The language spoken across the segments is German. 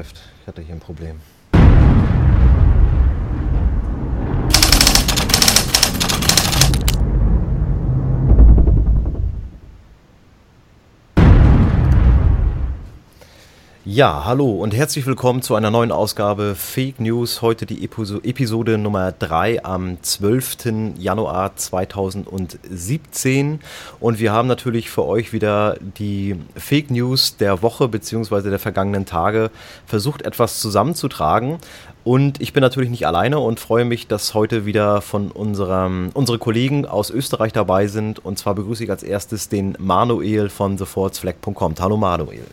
läuft. Ich hatte hier ein Problem. Ja, hallo und herzlich willkommen zu einer neuen Ausgabe Fake News. Heute die Episode Nummer 3 am 12. Januar 2017. Und wir haben natürlich für euch wieder die Fake News der Woche bzw. der vergangenen Tage versucht etwas zusammenzutragen. Und ich bin natürlich nicht alleine und freue mich, dass heute wieder von unserem, unsere Kollegen aus Österreich dabei sind. Und zwar begrüße ich als erstes den Manuel von thefortsflag.com. Hallo Manuel.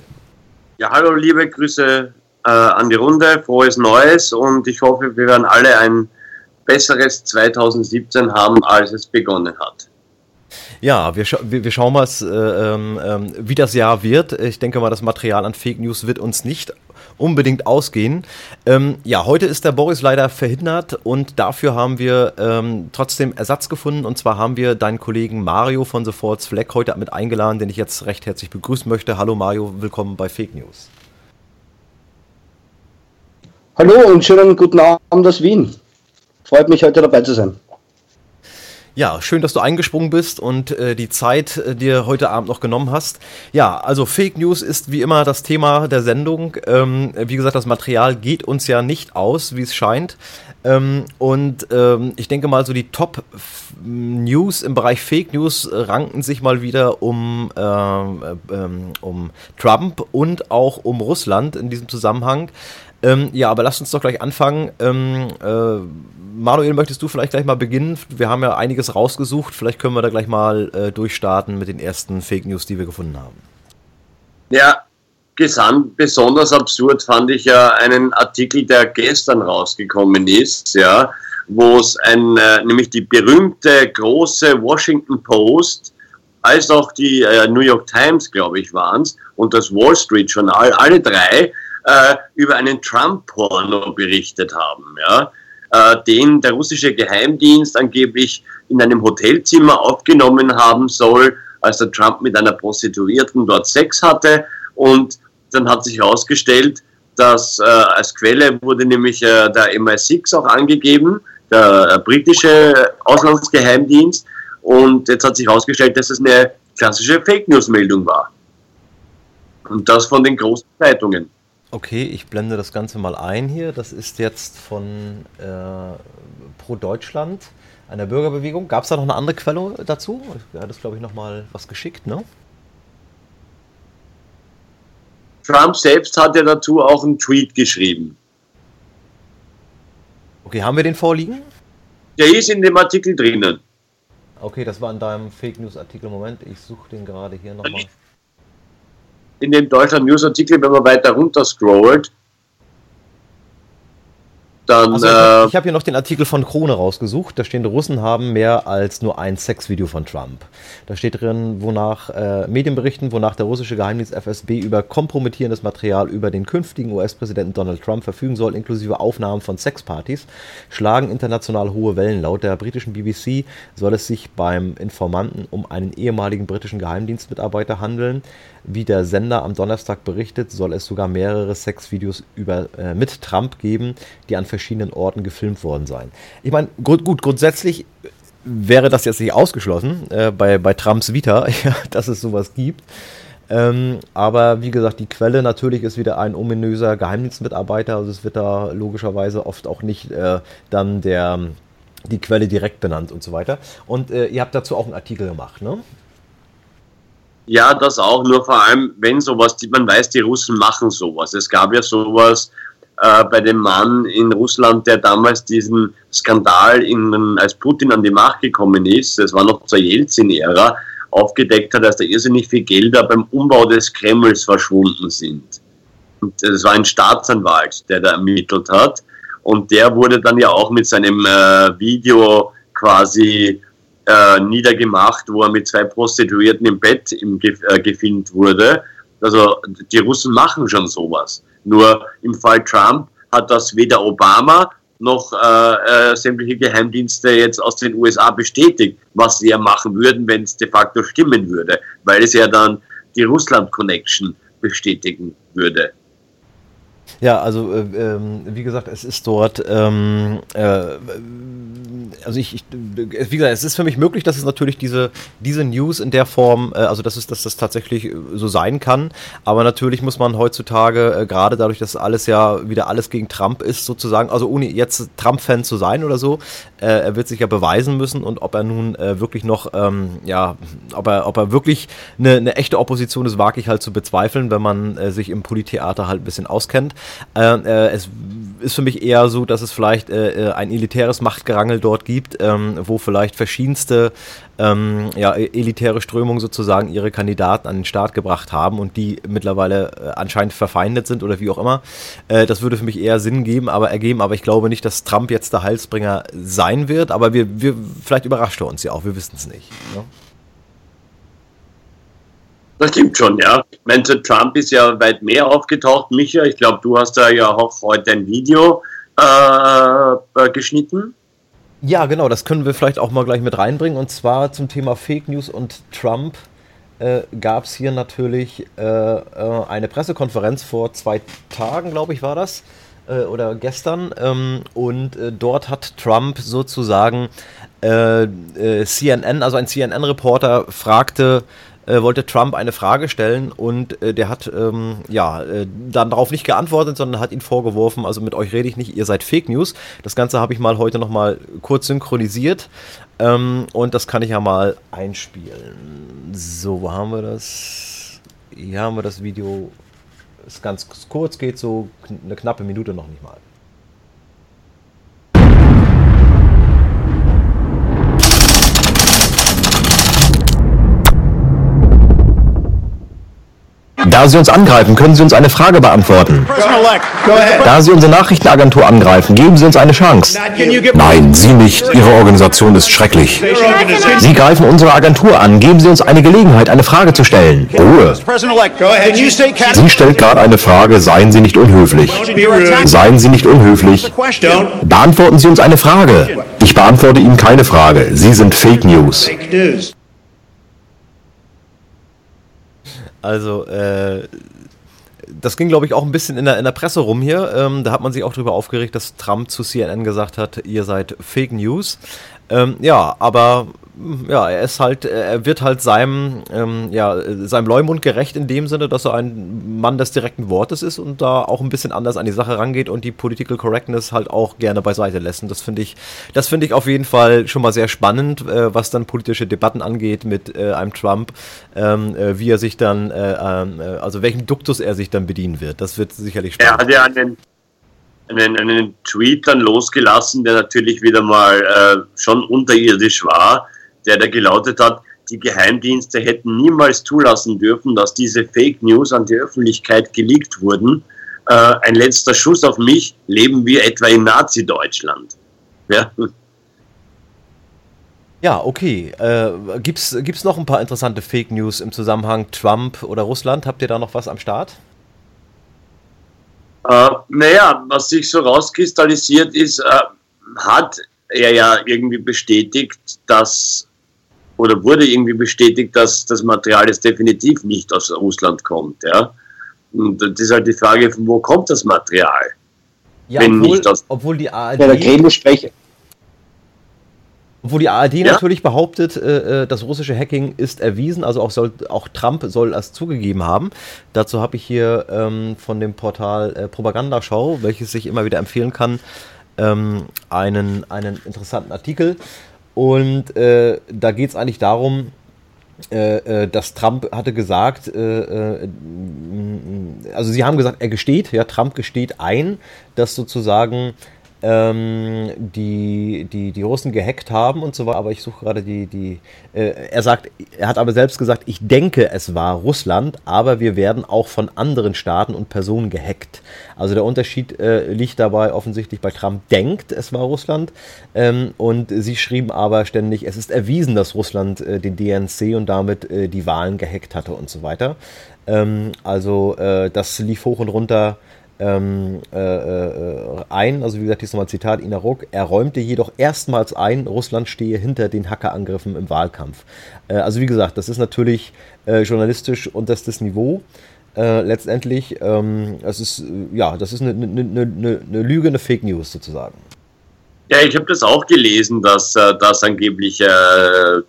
Ja, hallo, liebe Grüße äh, an die Runde, frohes Neues und ich hoffe, wir werden alle ein besseres 2017 haben, als es begonnen hat. Ja, wir, scha wir, wir schauen mal, äh, äh, wie das Jahr wird. Ich denke mal, das Material an Fake News wird uns nicht unbedingt ausgehen. Ähm, ja, heute ist der Boris leider verhindert und dafür haben wir ähm, trotzdem Ersatz gefunden. Und zwar haben wir deinen Kollegen Mario von The Forts Flag heute mit eingeladen, den ich jetzt recht herzlich begrüßen möchte. Hallo Mario, willkommen bei Fake News. Hallo und schönen guten Abend aus Wien. Freut mich heute dabei zu sein. Ja, schön, dass du eingesprungen bist und äh, die Zeit äh, dir heute Abend noch genommen hast. Ja, also Fake News ist wie immer das Thema der Sendung. Ähm, wie gesagt, das Material geht uns ja nicht aus, wie es scheint. Ähm, und ähm, ich denke mal, so die Top-News im Bereich Fake News ranken sich mal wieder um, äh, ähm, um Trump und auch um Russland in diesem Zusammenhang. Ähm, ja, aber lass uns doch gleich anfangen. Ähm, äh, Manuel, möchtest du vielleicht gleich mal beginnen? Wir haben ja einiges rausgesucht. Vielleicht können wir da gleich mal äh, durchstarten mit den ersten Fake News, die wir gefunden haben. Ja, gesamt besonders absurd fand ich ja einen Artikel, der gestern rausgekommen ist, ja, wo es ein, äh, nämlich die berühmte große Washington Post als auch die äh, New York Times, glaube ich, waren es, und das Wall Street Journal, alle drei äh, über einen Trump-Porno berichtet haben, ja, äh, den der russische Geheimdienst angeblich in einem Hotelzimmer aufgenommen haben soll, als der Trump mit einer Prostituierten dort Sex hatte und dann hat sich herausgestellt, dass äh, als Quelle wurde nämlich äh, der MI6 auch angegeben, der äh, britische Auslandsgeheimdienst. Und jetzt hat sich herausgestellt, dass es eine klassische Fake News-Meldung war. Und das von den großen Zeitungen. Okay, ich blende das Ganze mal ein hier. Das ist jetzt von äh, Pro Deutschland, einer Bürgerbewegung. Gab es da noch eine andere Quelle dazu? Er hat das, glaube ich, nochmal was geschickt, ne? Trump selbst hat ja dazu auch einen Tweet geschrieben. Okay, haben wir den vorliegen? Der ist in dem Artikel drinnen. Okay, das war in deinem Fake News Artikel. Moment, ich suche den gerade hier nochmal. In dem Deutschland News Artikel, wenn man weiter runter scrollt, dann, also ich habe hab hier noch den Artikel von Krone rausgesucht. Da stehen, die Russen haben mehr als nur ein Sexvideo von Trump. Da steht drin, wonach äh, Medienberichten, wonach der russische Geheimdienst FSB über kompromittierendes Material über den künftigen US-Präsidenten Donald Trump verfügen soll, inklusive Aufnahmen von Sexpartys, schlagen international hohe Wellen. Laut der britischen BBC soll es sich beim Informanten um einen ehemaligen britischen Geheimdienstmitarbeiter handeln. Wie der Sender am Donnerstag berichtet, soll es sogar mehrere Sexvideos über, äh, mit Trump geben, die an verschiedenen Orten gefilmt worden seien. Ich meine, gut, gut, grundsätzlich wäre das jetzt nicht ausgeschlossen äh, bei, bei Trumps Vita, dass es sowas gibt. Ähm, aber wie gesagt, die Quelle natürlich ist wieder ein ominöser Geheimdienstmitarbeiter. Also es wird da logischerweise oft auch nicht äh, dann der, die Quelle direkt benannt und so weiter. Und äh, ihr habt dazu auch einen Artikel gemacht, ne? Ja, das auch, nur vor allem, wenn sowas, man weiß, die Russen machen sowas. Es gab ja sowas äh, bei dem Mann in Russland, der damals diesen Skandal, in, als Putin an die Macht gekommen ist, das war noch zur Jelzin-Ära, aufgedeckt hat, dass da irrsinnig viel Gelder beim Umbau des Kremls verschwunden sind. Und das war ein Staatsanwalt, der da ermittelt hat. Und der wurde dann ja auch mit seinem äh, Video quasi äh, niedergemacht, wo er mit zwei Prostituierten im Bett im, äh, gefilmt wurde. Also die Russen machen schon sowas. Nur im Fall Trump hat das weder Obama noch äh, äh, sämtliche Geheimdienste jetzt aus den USA bestätigt, was sie ja machen würden, wenn es de facto stimmen würde, weil es ja dann die Russland-Connection bestätigen würde. Ja, also äh, äh, wie gesagt, es ist dort, ähm, äh, also ich, ich, wie gesagt, es ist für mich möglich, dass es natürlich diese, diese News in der Form, äh, also dass es, dass das tatsächlich so sein kann, aber natürlich muss man heutzutage, äh, gerade dadurch, dass alles ja wieder alles gegen Trump ist, sozusagen, also ohne jetzt Trump-Fan zu sein oder so, äh, er wird sich ja beweisen müssen und ob er nun äh, wirklich noch, ähm, ja, ob er, ob er wirklich eine, eine echte Opposition ist, wage ich halt zu bezweifeln, wenn man äh, sich im Polittheater halt ein bisschen auskennt. Äh, äh, es ist für mich eher so, dass es vielleicht äh, äh, ein elitäres Machtgerangel dort gibt, ähm, wo vielleicht verschiedenste ähm, ja, e-, elitäre Strömungen sozusagen ihre Kandidaten an den Start gebracht haben und die mittlerweile äh, anscheinend verfeindet sind oder wie auch immer. Äh, das würde für mich eher Sinn geben, aber ergeben, aber ich glaube nicht, dass Trump jetzt der Heilsbringer sein wird, aber wir, wir vielleicht überrascht er uns ja auch, wir wissen es nicht. Ne? Das stimmt schon, ja. Mentor Trump ist ja weit mehr aufgetaucht. Micha, ich glaube, du hast da ja auch heute ein Video äh, äh, geschnitten. Ja, genau, das können wir vielleicht auch mal gleich mit reinbringen. Und zwar zum Thema Fake News und Trump äh, gab es hier natürlich äh, äh, eine Pressekonferenz vor zwei Tagen, glaube ich, war das. Äh, oder gestern. Ähm, und dort hat Trump sozusagen CNN, also ein CNN-Reporter, fragte äh, wollte Trump eine Frage stellen und äh, der hat ähm, ja äh, dann darauf nicht geantwortet, sondern hat ihn vorgeworfen, also mit euch rede ich nicht, ihr seid Fake News. Das Ganze habe ich mal heute nochmal kurz synchronisiert ähm, und das kann ich ja mal einspielen. So, wo haben wir das? Hier haben wir das Video. Ist ganz kurz, geht so eine knappe Minute noch nicht mal. Da Sie uns angreifen, können Sie uns eine Frage beantworten. Da Sie unsere Nachrichtenagentur angreifen, geben Sie uns eine Chance. Nein, Sie nicht. Ihre Organisation ist schrecklich. Sie greifen unsere Agentur an, geben Sie uns eine Gelegenheit, eine Frage zu stellen. Ruhe. Sie stellt gerade eine Frage, seien Sie nicht unhöflich. Seien Sie nicht unhöflich. Beantworten Sie uns eine Frage. Ich beantworte Ihnen keine Frage. Sie sind Fake News. Also, äh, das ging, glaube ich, auch ein bisschen in der, in der Presse rum hier. Ähm, da hat man sich auch darüber aufgeregt, dass Trump zu CNN gesagt hat, ihr seid Fake News. Ähm, ja, aber ja, er ist halt, er wird halt seinem, ähm, ja, seinem Leumund gerecht in dem Sinne, dass er ein Mann des direkten Wortes ist und da auch ein bisschen anders an die Sache rangeht und die Political Correctness halt auch gerne beiseite lässt. Und das finde ich, das finde ich auf jeden Fall schon mal sehr spannend, äh, was dann politische Debatten angeht mit äh, einem Trump, ähm, äh, wie er sich dann, äh, ähm, äh, also welchem Duktus er sich dann bedienen wird. Das wird sicherlich spannend. Er hat ja einen, einen, einen Tweet dann losgelassen, der natürlich wieder mal äh, schon unterirdisch war der da gelautet hat, die Geheimdienste hätten niemals zulassen dürfen, dass diese Fake News an die Öffentlichkeit geleakt wurden. Äh, ein letzter Schuss auf mich, leben wir etwa in Nazi-Deutschland. Ja. Ja, okay. Äh, gibt's, gibt's noch ein paar interessante Fake News im Zusammenhang Trump oder Russland? Habt ihr da noch was am Start? Äh, naja, was sich so rauskristallisiert ist, äh, hat er ja irgendwie bestätigt, dass oder wurde irgendwie bestätigt, dass das Material jetzt definitiv nicht aus Russland kommt. Ja? Und das ist halt die Frage, von wo kommt das Material? Ja, wenn obwohl, nicht aus obwohl die ARD. Ja, der Kreml-Sprecher. Obwohl die ARD ja? natürlich behauptet, äh, äh, das russische Hacking ist erwiesen, also auch, soll, auch Trump soll das zugegeben haben. Dazu habe ich hier ähm, von dem Portal äh, Propagandaschau, welches sich immer wieder empfehlen kann, ähm, einen, einen interessanten Artikel. Und äh, da geht es eigentlich darum, äh, äh, dass Trump hatte gesagt, äh, äh, also sie haben gesagt, er gesteht, ja, Trump gesteht ein, dass sozusagen ähm, die, die, die Russen gehackt haben und so weiter, aber ich suche gerade die, die äh, er sagt, er hat aber selbst gesagt, ich denke, es war Russland, aber wir werden auch von anderen Staaten und Personen gehackt. Also der Unterschied äh, liegt dabei offensichtlich bei Trump denkt, es war Russland ähm, und sie schrieben aber ständig, es ist erwiesen, dass Russland äh, den DNC und damit äh, die Wahlen gehackt hatte und so weiter. Ähm, also äh, das lief hoch und runter ähm, äh, äh, ein, also wie gesagt, hier ist nochmal Zitat Ina Ruck, er räumte jedoch erstmals ein, Russland stehe hinter den Hackerangriffen im Wahlkampf. Äh, also wie gesagt, das ist natürlich äh, journalistisch unterstes Niveau. Äh, letztendlich, ähm, es ist, ja, das ist eine, eine, eine, eine Lüge, eine Fake News sozusagen. Ja, ich habe das auch gelesen, dass äh, das angeblich äh,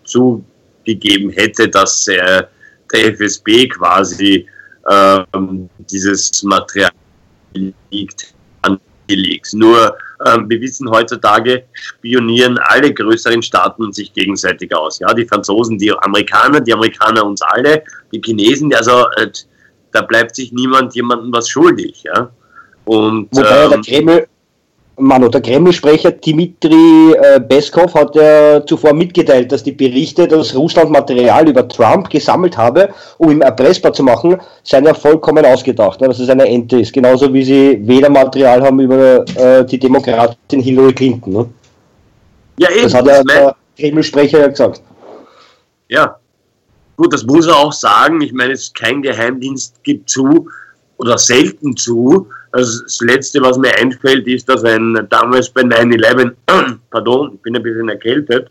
zugegeben hätte, dass äh, der FSB quasi ähm, dieses Material liegt angelegt. Nur ähm, wir wissen heutzutage, spionieren alle größeren Staaten sich gegenseitig aus. Ja, die Franzosen, die Amerikaner, die Amerikaner uns alle, die Chinesen, also äh, da bleibt sich niemand jemandem was schuldig. Ja? Und, Wobei ähm, der Kreml, Manu, der Kreml-Sprecher Dmitri äh, Peskov hat ja zuvor mitgeteilt, dass die Berichte, dass Russland Material über Trump gesammelt habe, um ihn erpressbar zu machen, seien ja vollkommen ausgedacht, ne, dass es eine Ente ist. Genauso wie sie weder Material haben über äh, die Demokratin Hillary Clinton. Ne? Ja, eben. Das hat ja der Kreml-Sprecher ja gesagt. Ja, Gut, das muss er auch sagen. Ich meine, es kein Geheimdienst gibt zu oder selten zu. Also das Letzte, was mir einfällt, ist, dass ein damals bei 9-11, pardon, ich bin ein bisschen erkältet,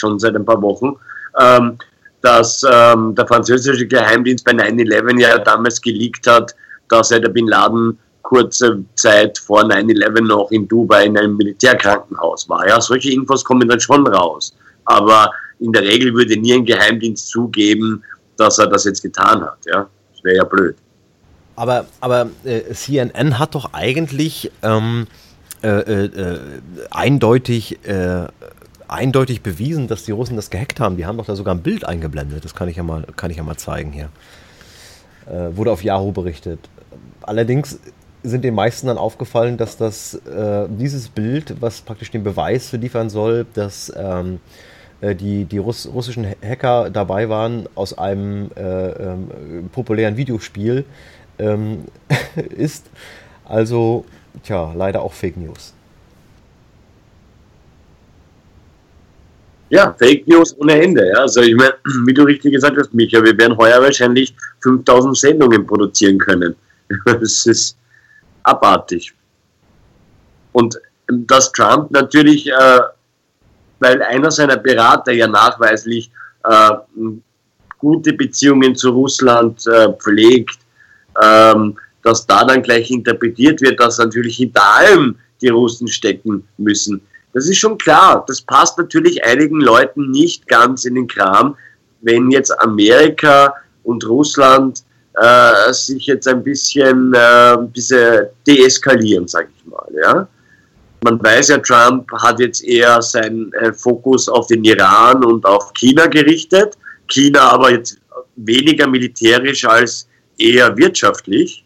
schon seit ein paar Wochen, ähm, dass ähm, der französische Geheimdienst bei 9-11 ja damals geleakt hat, dass er der Bin Laden kurze Zeit vor 9-11 noch in Dubai in einem Militärkrankenhaus war. Ja, solche Infos kommen dann schon raus. Aber in der Regel würde nie ein Geheimdienst zugeben, dass er das jetzt getan hat. Ja, das wäre ja blöd. Aber, aber äh, CNN hat doch eigentlich ähm, äh, äh, äh, eindeutig, äh, eindeutig bewiesen, dass die Russen das gehackt haben. Die haben doch da sogar ein Bild eingeblendet. Das kann ich ja mal, kann ich ja mal zeigen hier. Äh, wurde auf Yahoo berichtet. Allerdings sind den meisten dann aufgefallen, dass das dieses Bild, was praktisch den Beweis liefern soll, dass ähm, äh, die, die Russ russischen Hacker dabei waren aus einem äh, ähm, populären Videospiel, ähm, ist also, tja, leider auch Fake News. Ja, Fake News ohne Ende. Ja. Also ich meine, wie du richtig gesagt hast, Micha, wir werden heuer wahrscheinlich 5000 Sendungen produzieren können. Das ist abartig. Und dass Trump natürlich äh, weil einer seiner Berater ja nachweislich äh, gute Beziehungen zu Russland äh, pflegt, ähm, dass da dann gleich interpretiert wird, dass natürlich hinter allem die Russen stecken müssen. Das ist schon klar. Das passt natürlich einigen Leuten nicht ganz in den Kram, wenn jetzt Amerika und Russland äh, sich jetzt ein bisschen, äh, bisschen deeskalieren, sage ich mal. Ja? Man weiß ja, Trump hat jetzt eher seinen äh, Fokus auf den Iran und auf China gerichtet. China aber jetzt weniger militärisch als eher wirtschaftlich,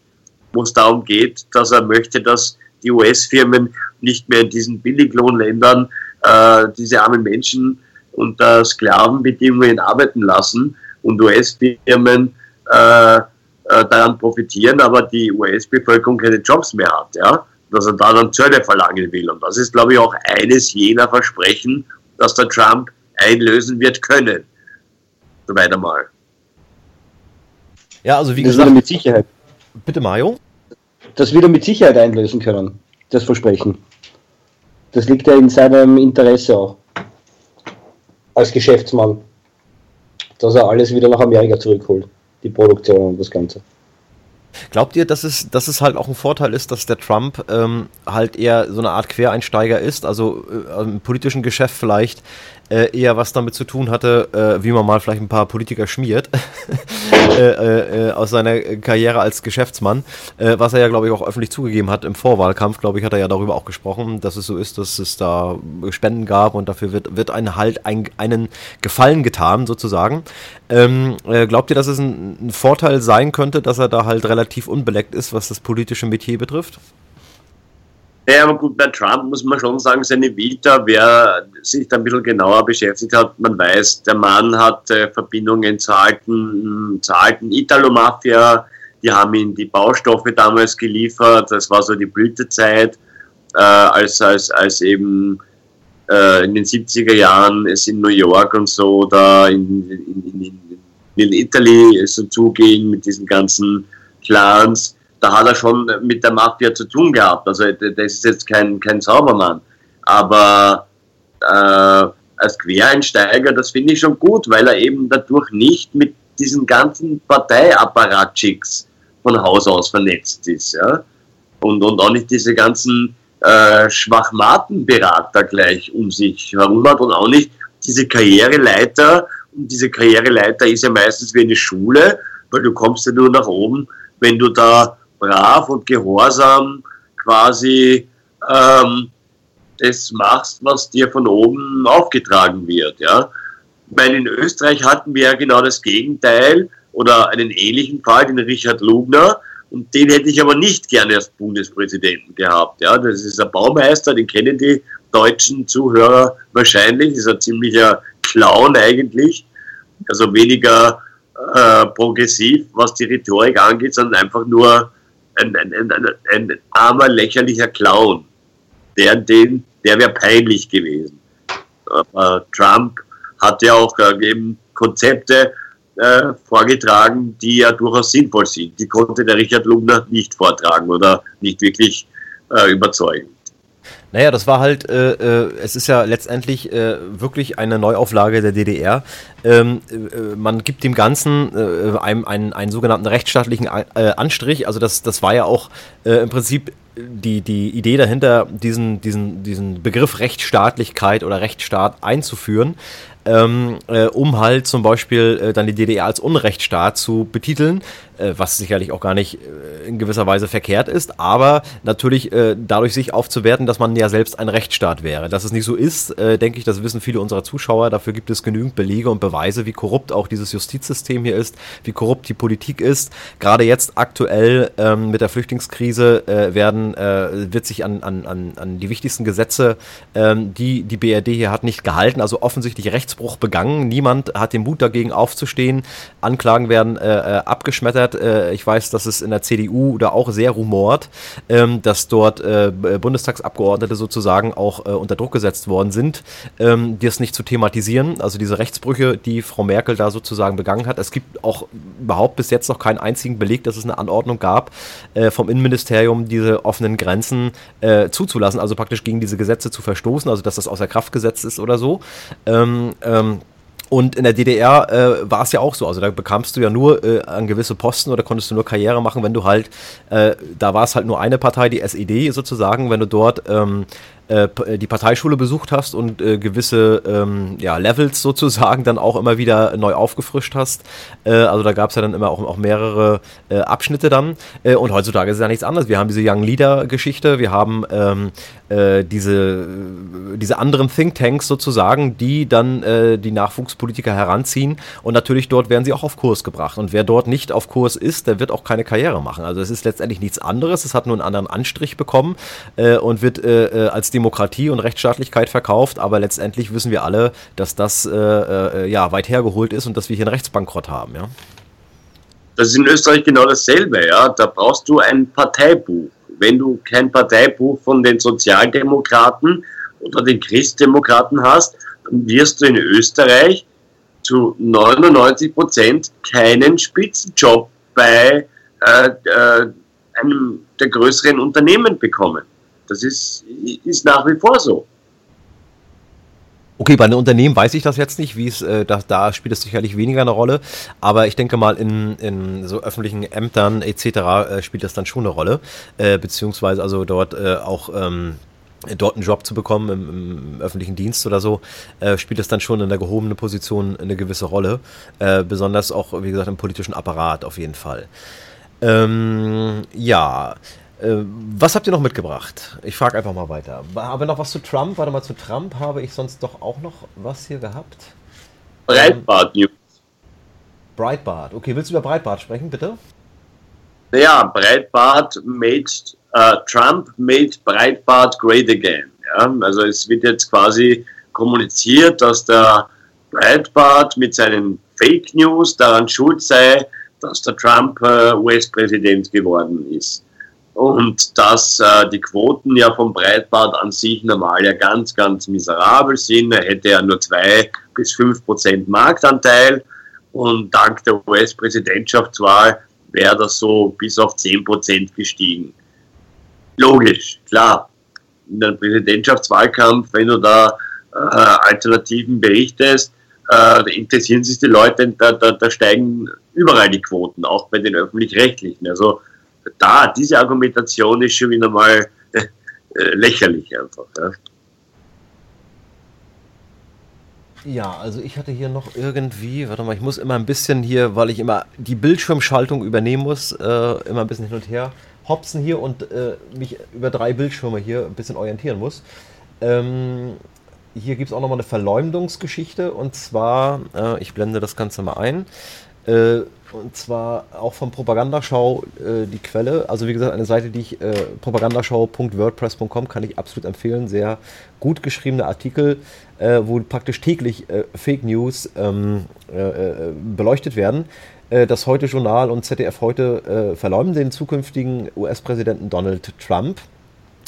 wo es darum geht, dass er möchte, dass die US-Firmen nicht mehr in diesen Billiglohnländern äh, diese armen Menschen unter Sklavenbedingungen arbeiten lassen und US-Firmen äh, äh, daran profitieren, aber die US-Bevölkerung keine Jobs mehr hat. Ja? dass er da dann Zölle verlangen will. Und das ist, glaube ich, auch eines jener Versprechen, dass der Trump einlösen wird können. Soweit einmal. Ja, also wie das gesagt. Wieder mit Sicherheit. Bitte, Mario? Das wird er mit Sicherheit einlösen können, das Versprechen. Das liegt ja in seinem Interesse auch. Als Geschäftsmann. Dass er alles wieder nach Amerika zurückholt. Die Produktion und das Ganze. Glaubt ihr, dass es, dass es halt auch ein Vorteil ist, dass der Trump ähm, halt eher so eine Art Quereinsteiger ist, also äh, im politischen Geschäft vielleicht äh, eher was damit zu tun hatte, äh, wie man mal vielleicht ein paar Politiker schmiert äh, äh, äh, aus seiner Karriere als Geschäftsmann, was er ja, glaube ich, auch öffentlich zugegeben hat im Vorwahlkampf, glaube ich, hat er ja darüber auch gesprochen, dass es so ist, dass es da Spenden gab und dafür wird, wird einen halt ein, einen Gefallen getan, sozusagen. Ähm, glaubt ihr, dass es ein, ein Vorteil sein könnte, dass er da halt relativ unbeleckt ist, was das politische Metier betrifft? Ja, aber gut, bei Trump muss man schon sagen, seine Vita, wer sich da ein bisschen genauer beschäftigt hat, man weiß, der Mann hat äh, Verbindungen zur alten, zur alten Italo-Mafia, die haben ihm die Baustoffe damals geliefert, das war so die Blütezeit, äh, als, als, als eben äh, in den 70er Jahren es in New York und so da in, in, in, in Italy so zuging mit diesen ganzen Clans da hat er schon mit der Mafia zu tun gehabt. Also das ist jetzt kein, kein Saubermann. Aber äh, als Quereinsteiger, das finde ich schon gut, weil er eben dadurch nicht mit diesen ganzen Parteiapparat-Chicks von Haus aus vernetzt ist. Ja? Und, und auch nicht diese ganzen äh, Schwachmatenberater gleich um sich herum hat und auch nicht diese Karriereleiter. Und diese Karriereleiter ist ja meistens wie eine Schule, weil du kommst ja nur nach oben, wenn du da brav und gehorsam quasi ähm, das machst, was dir von oben aufgetragen wird. Ja? Ich in Österreich hatten wir ja genau das Gegenteil oder einen ähnlichen Fall, den Richard Lugner, und den hätte ich aber nicht gerne als Bundespräsidenten gehabt. Ja, das ist ein Baumeister, den kennen die deutschen Zuhörer wahrscheinlich, ist ein ziemlicher Clown eigentlich. Also weniger äh, progressiv, was die Rhetorik angeht, sondern einfach nur ein, ein, ein, ein armer, lächerlicher Clown. Der, den, der wäre peinlich gewesen. Aber Trump hat ja auch äh, eben Konzepte äh, vorgetragen, die ja durchaus sinnvoll sind. Die konnte der Richard Lugner nicht vortragen oder nicht wirklich äh, überzeugen. Naja, das war halt, äh, äh, es ist ja letztendlich äh, wirklich eine Neuauflage der DDR. Ähm, äh, man gibt dem Ganzen äh, einem einen, einen sogenannten rechtsstaatlichen äh, Anstrich. Also das, das war ja auch im Prinzip die, die Idee dahinter, diesen, diesen, diesen Begriff Rechtsstaatlichkeit oder Rechtsstaat einzuführen ähm, äh, um halt zum Beispiel äh, dann die DDR als Unrechtsstaat zu betiteln, was sicherlich auch gar nicht äh, in gewisser Weise verkehrt ist, aber natürlich äh, dadurch sich aufzuwerten, dass man ja selbst ein Rechtsstaat wäre. Dass es nicht so ist, äh, denke ich, das wissen viele unserer Zuschauer. Dafür gibt es genügend Belege und Beweise, wie korrupt auch dieses Justizsystem hier ist, wie korrupt die Politik ist. Gerade jetzt aktuell ähm, mit der Flüchtlingskrise werden, wird sich an, an, an die wichtigsten Gesetze, ähm, die die BRD hier hat, nicht gehalten. Also offensichtlich Rechts Rechtsbruch begangen. Niemand hat den Mut dagegen aufzustehen. Anklagen werden äh, äh, abgeschmettert. Äh, ich weiß, dass es in der CDU da auch sehr rumort, ähm, dass dort äh, Bundestagsabgeordnete sozusagen auch äh, unter Druck gesetzt worden sind, ähm, das nicht zu thematisieren. Also diese Rechtsbrüche, die Frau Merkel da sozusagen begangen hat. Es gibt auch überhaupt bis jetzt noch keinen einzigen Beleg, dass es eine Anordnung gab äh, vom Innenministerium, diese offenen Grenzen zuzulassen, also praktisch gegen diese Gesetze zu verstoßen, also dass das außer Kraft gesetzt ist oder so. Ähm, ähm, und in der DDR äh, war es ja auch so. Also da bekamst du ja nur äh, an gewisse Posten oder konntest du nur Karriere machen, wenn du halt, äh, da war es halt nur eine Partei, die SED sozusagen, wenn du dort ähm, äh, äh, die Parteischule besucht hast und äh, gewisse ähm, ja, Levels sozusagen dann auch immer wieder neu aufgefrischt hast. Äh, also da gab es ja dann immer auch, auch mehrere äh, Abschnitte dann. Und heutzutage ist ja nichts anderes. Wir haben diese Young Leader Geschichte, wir haben ähm, diese, diese anderen Thinktanks sozusagen, die dann die Nachwuchspolitiker heranziehen und natürlich dort werden sie auch auf Kurs gebracht. Und wer dort nicht auf Kurs ist, der wird auch keine Karriere machen. Also es ist letztendlich nichts anderes. Es hat nur einen anderen Anstrich bekommen und wird als dem Demokratie und Rechtsstaatlichkeit verkauft, aber letztendlich wissen wir alle, dass das äh, äh, ja weit hergeholt ist und dass wir hier einen Rechtsbankrott haben, ja. Das ist in Österreich genau dasselbe, ja. Da brauchst du ein Parteibuch. Wenn du kein Parteibuch von den Sozialdemokraten oder den Christdemokraten hast, dann wirst du in Österreich zu 99 Prozent keinen Spitzenjob bei äh, äh, einem der größeren Unternehmen bekommen. Das ist, ist nach wie vor so. Okay, bei den Unternehmen weiß ich das jetzt nicht, wie es, äh, da, da spielt es sicherlich weniger eine Rolle, aber ich denke mal in, in so öffentlichen Ämtern etc. Äh, spielt das dann schon eine Rolle, äh, beziehungsweise also dort äh, auch ähm, dort einen Job zu bekommen im, im öffentlichen Dienst oder so, äh, spielt das dann schon in der gehobenen Position eine gewisse Rolle, äh, besonders auch, wie gesagt, im politischen Apparat auf jeden Fall. Ähm, ja, was habt ihr noch mitgebracht? Ich frage einfach mal weiter. Haben wir noch was zu Trump? Warte mal, zu Trump habe ich sonst doch auch noch was hier gehabt. Breitbart News. Breitbart. Okay, willst du über Breitbart sprechen, bitte? Ja, Breitbart made, uh, Trump made Breitbart great again. Ja? Also es wird jetzt quasi kommuniziert, dass der Breitbart mit seinen Fake News daran schuld sei, dass der Trump uh, US-Präsident geworden ist und dass äh, die Quoten ja vom Breitbart an sich normal ja ganz, ganz miserabel sind. Er hätte ja nur zwei bis fünf Prozent Marktanteil und dank der US-Präsidentschaftswahl wäre das so bis auf zehn Prozent gestiegen. Logisch, klar. In einem Präsidentschaftswahlkampf, wenn du da äh, Alternativen berichtest, äh, interessieren sich die Leute, da, da, da steigen überall die Quoten, auch bei den öffentlich-rechtlichen. Also da, diese Argumentation ist schon wieder mal äh, lächerlich einfach. Ja. Ja, also ich hatte hier noch irgendwie, warte mal, ich muss immer ein bisschen hier, weil ich immer die Bildschirmschaltung übernehmen muss, äh, immer ein bisschen hin und her hopsen hier und äh, mich über drei Bildschirme hier ein bisschen orientieren muss. Ähm, hier gibt es auch nochmal eine Verleumdungsgeschichte und zwar, äh, ich blende das Ganze mal ein. Äh, und zwar auch von Propagandaschau äh, die Quelle. Also wie gesagt, eine Seite, die ich äh, propagandaschau.wordpress.com kann ich absolut empfehlen. Sehr gut geschriebene Artikel, äh, wo praktisch täglich äh, Fake News ähm, äh, äh, beleuchtet werden. das Heute Journal und ZDF heute verleumden den zukünftigen US-Präsidenten Donald Trump.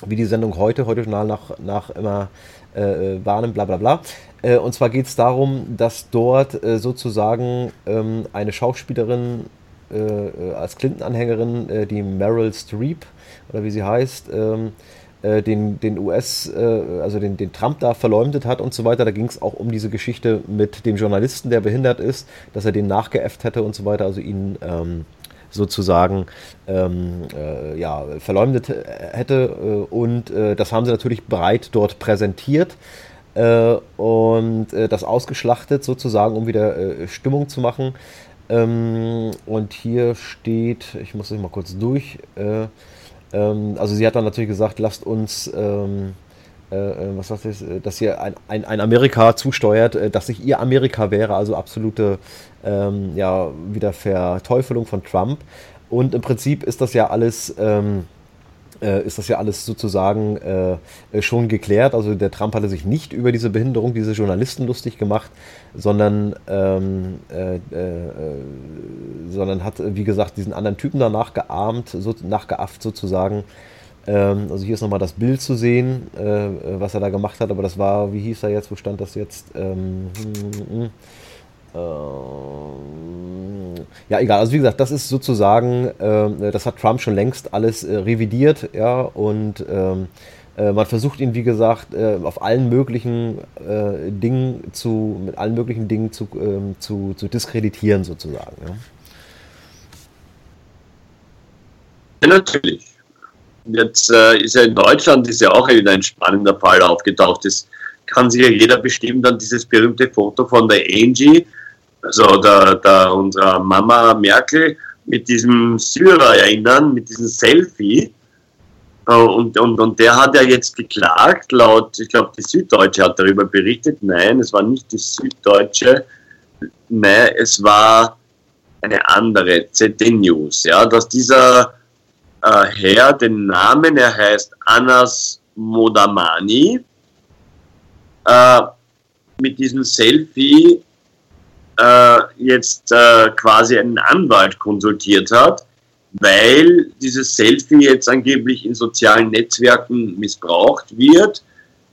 Wie die Sendung heute, Heute Journal nach, nach immer warnen, bla bla bla. Äh, und zwar geht es darum, dass dort äh, sozusagen ähm, eine Schauspielerin äh, äh als Clinton-Anhängerin, äh, die Meryl Streep, oder wie sie heißt, ähm, äh, den, den US, also den, den Trump da verleumdet hat und so weiter. Da ging es auch um diese Geschichte mit dem Journalisten, der behindert ist, dass er den nachgeäfft hätte und so weiter, also ihn ähm, sozusagen ähm, äh, ja, verleumdet hätte. und äh, das haben sie natürlich breit dort präsentiert äh, und äh, das ausgeschlachtet sozusagen, um wieder äh, Stimmung zu machen. Ähm, und hier steht, ich muss das mal kurz durch, äh, ähm, also sie hat dann natürlich gesagt, lasst uns, ähm, äh, äh, was sagt das, dass ihr ein, ein, ein Amerika zusteuert, dass sich ihr Amerika wäre, also absolute, ähm, ja, wieder Verteufelung von Trump. Und im Prinzip ist das ja alles ähm, äh, ist das ja alles sozusagen äh, schon geklärt. Also der Trump hatte sich nicht über diese Behinderung diese Journalisten lustig gemacht, sondern, ähm, äh, äh, sondern hat, wie gesagt, diesen anderen Typen danach geahmt, so, nachgeafft sozusagen. Ähm, also hier ist nochmal das Bild zu sehen, äh, was er da gemacht hat, aber das war, wie hieß er jetzt, wo stand das jetzt? Ähm, hm, hm, hm. Ähm, ja, egal. Also wie gesagt, das ist sozusagen, äh, das hat Trump schon längst alles äh, revidiert, ja, und ähm, äh, man versucht ihn, wie gesagt, äh, auf allen möglichen äh, Dingen zu, mit allen möglichen Dingen zu, ähm, zu, zu diskreditieren, sozusagen. Ja natürlich. Jetzt äh, ist ja in Deutschland ist ja auch wieder ein spannender Fall aufgetaucht. Das kann sich ja jeder bestimmen, dann dieses berühmte Foto von der Angie, also der, der, unserer Mama Merkel mit diesem Syrer erinnern, mit diesem Selfie. Äh, und, und, und der hat ja jetzt geklagt, laut, ich glaube, die Süddeutsche hat darüber berichtet. Nein, es war nicht die Süddeutsche. Nein, es war eine andere, ZD News, ja, dass dieser äh, Herr den Namen, er heißt Anas Modamani, äh, mit diesem Selfie äh, jetzt äh, quasi einen Anwalt konsultiert hat, weil dieses Selfie jetzt angeblich in sozialen Netzwerken missbraucht wird,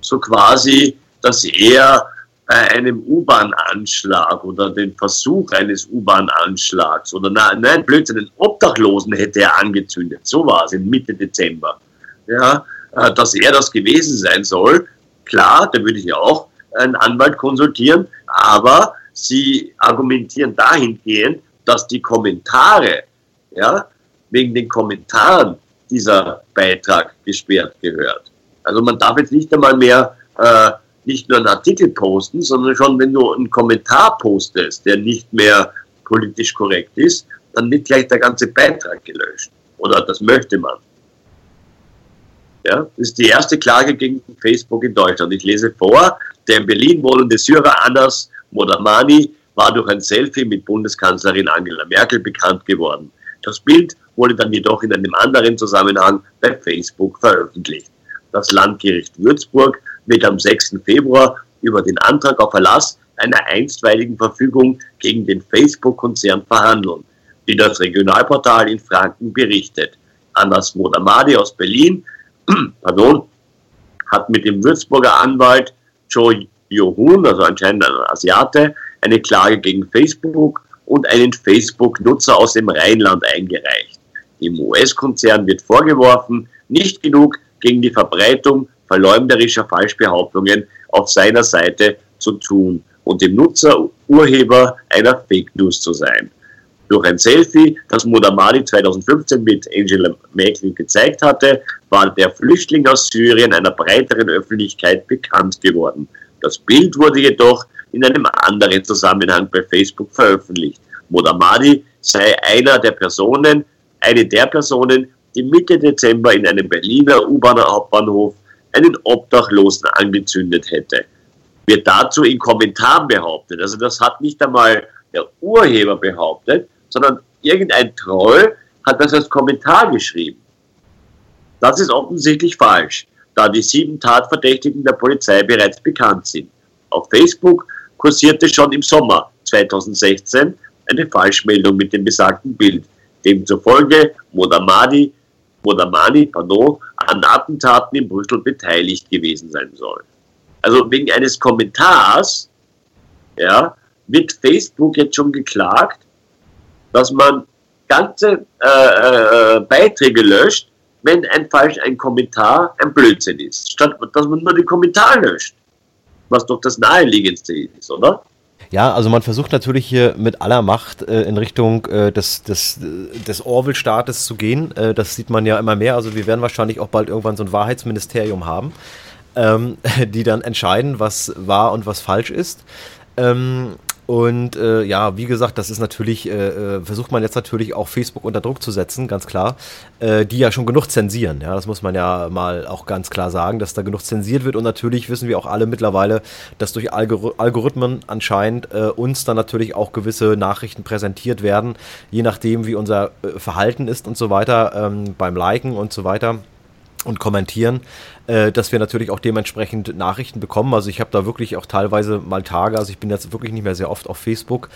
so quasi, dass er bei einem U-Bahn-Anschlag oder den Versuch eines U-Bahn-Anschlags oder nein, nein, Blödsinn, einen Obdachlosen hätte er angezündet. So war es in Mitte Dezember. Ja, äh, dass er das gewesen sein soll, klar, da würde ich ja auch einen Anwalt konsultieren, aber sie argumentieren dahingehend, dass die Kommentare, ja, wegen den Kommentaren dieser Beitrag gesperrt gehört. Also man darf jetzt nicht einmal mehr äh, nicht nur einen Artikel posten, sondern schon, wenn du einen Kommentar postest, der nicht mehr politisch korrekt ist, dann wird gleich der ganze Beitrag gelöscht. Oder das möchte man. Ja, das ist die erste Klage gegen Facebook in Deutschland. Ich lese vor, der in Berlin wohnende Syrer Anas Modamani war durch ein Selfie mit Bundeskanzlerin Angela Merkel bekannt geworden. Das Bild wurde dann jedoch in einem anderen Zusammenhang bei Facebook veröffentlicht. Das Landgericht Würzburg wird am 6. Februar über den Antrag auf Erlass einer einstweiligen Verfügung gegen den Facebook-Konzern verhandeln, wie das Regionalportal in Franken berichtet. Anas Modamadi aus Berlin pardon, hat mit dem Würzburger Anwalt Joe Johun, also anscheinend ein Asiate, eine Klage gegen Facebook und einen Facebook-Nutzer aus dem Rheinland eingereicht. Dem US-Konzern wird vorgeworfen, nicht genug gegen die Verbreitung verleumderischer Falschbehauptungen auf seiner Seite zu tun. und dem Nutzer Urheber einer Fake News zu sein. Durch ein Selfie, das Mudamadi 2015 mit Angela Merkel gezeigt hatte, war der Flüchtling aus Syrien einer breiteren Öffentlichkeit bekannt geworden. Das Bild wurde jedoch in einem anderen Zusammenhang bei Facebook veröffentlicht. Modamadi sei einer der Personen, eine der Personen, die Mitte Dezember in einem Berliner U-Bahner Hauptbahnhof einen Obdachlosen angezündet hätte. Wird dazu in Kommentaren behauptet, also das hat nicht einmal der Urheber behauptet, sondern irgendein Troll hat das als Kommentar geschrieben. Das ist offensichtlich falsch, da die sieben Tatverdächtigen der Polizei bereits bekannt sind. Auf Facebook kursierte schon im Sommer 2016 eine Falschmeldung mit dem besagten Bild, demzufolge Modamadi, Modamani pardon, an Attentaten in Brüssel beteiligt gewesen sein soll. Also wegen eines Kommentars ja, wird Facebook jetzt schon geklagt, dass man ganze äh, äh, Beiträge löscht, wenn ein falsch ein Kommentar ein Blödsinn ist, statt dass man nur den Kommentar löscht, was doch das naheliegendste ist, oder? Ja, also man versucht natürlich hier mit aller Macht äh, in Richtung äh, des, des, des Orwell-Staates zu gehen. Äh, das sieht man ja immer mehr. Also wir werden wahrscheinlich auch bald irgendwann so ein Wahrheitsministerium haben, ähm, die dann entscheiden, was wahr und was falsch ist. Ähm, und äh, ja, wie gesagt, das ist natürlich, äh, äh, versucht man jetzt natürlich auch Facebook unter Druck zu setzen, ganz klar, äh, die ja schon genug zensieren. Ja, das muss man ja mal auch ganz klar sagen, dass da genug zensiert wird. Und natürlich wissen wir auch alle mittlerweile, dass durch Algor Algorithmen anscheinend äh, uns dann natürlich auch gewisse Nachrichten präsentiert werden, je nachdem, wie unser äh, Verhalten ist und so weiter, ähm, beim Liken und so weiter und kommentieren, äh, dass wir natürlich auch dementsprechend Nachrichten bekommen. Also ich habe da wirklich auch teilweise mal Tage, also ich bin jetzt wirklich nicht mehr sehr oft auf Facebook.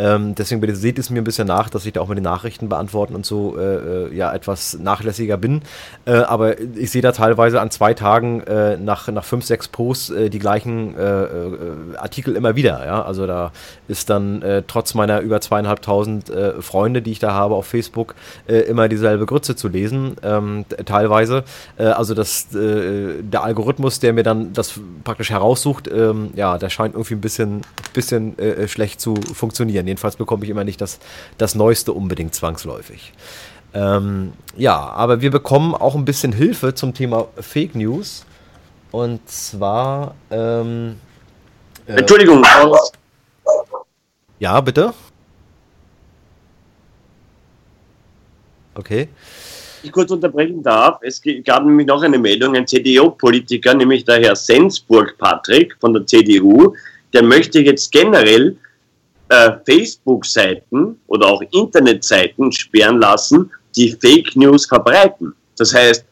Ähm, deswegen bitte seht es mir ein bisschen nach, dass ich da auch mit den Nachrichten beantworten und so äh, äh ja etwas nachlässiger bin. Äh, aber ich sehe da teilweise an zwei Tagen äh, nach, nach fünf, sechs Posts äh, die gleichen Artikel immer wieder. Ja? Also da ist dann trotz meiner über zweieinhalbtausend Freunde, die ich da habe auf Facebook, immer dieselbe Grütze zu lesen. Ähm, teilweise. also das der Algorithmus, der mir dann das praktisch heraussucht, ähm, ja, der scheint irgendwie ein bisschen, bisschen äh, schlecht zu funktionieren. Jedenfalls bekomme ich immer nicht das, das Neueste unbedingt zwangsläufig. Ähm, ja, aber wir bekommen auch ein bisschen Hilfe zum Thema Fake News. Und zwar. Ähm, äh, Entschuldigung. Ja, bitte. Okay ich kurz unterbrechen darf, es gab nämlich noch eine Meldung, ein CDU-Politiker, nämlich der Herr Sensburg Patrick von der CDU, der möchte jetzt generell äh, Facebook-Seiten oder auch Internetseiten sperren lassen, die Fake News verbreiten. Das heißt,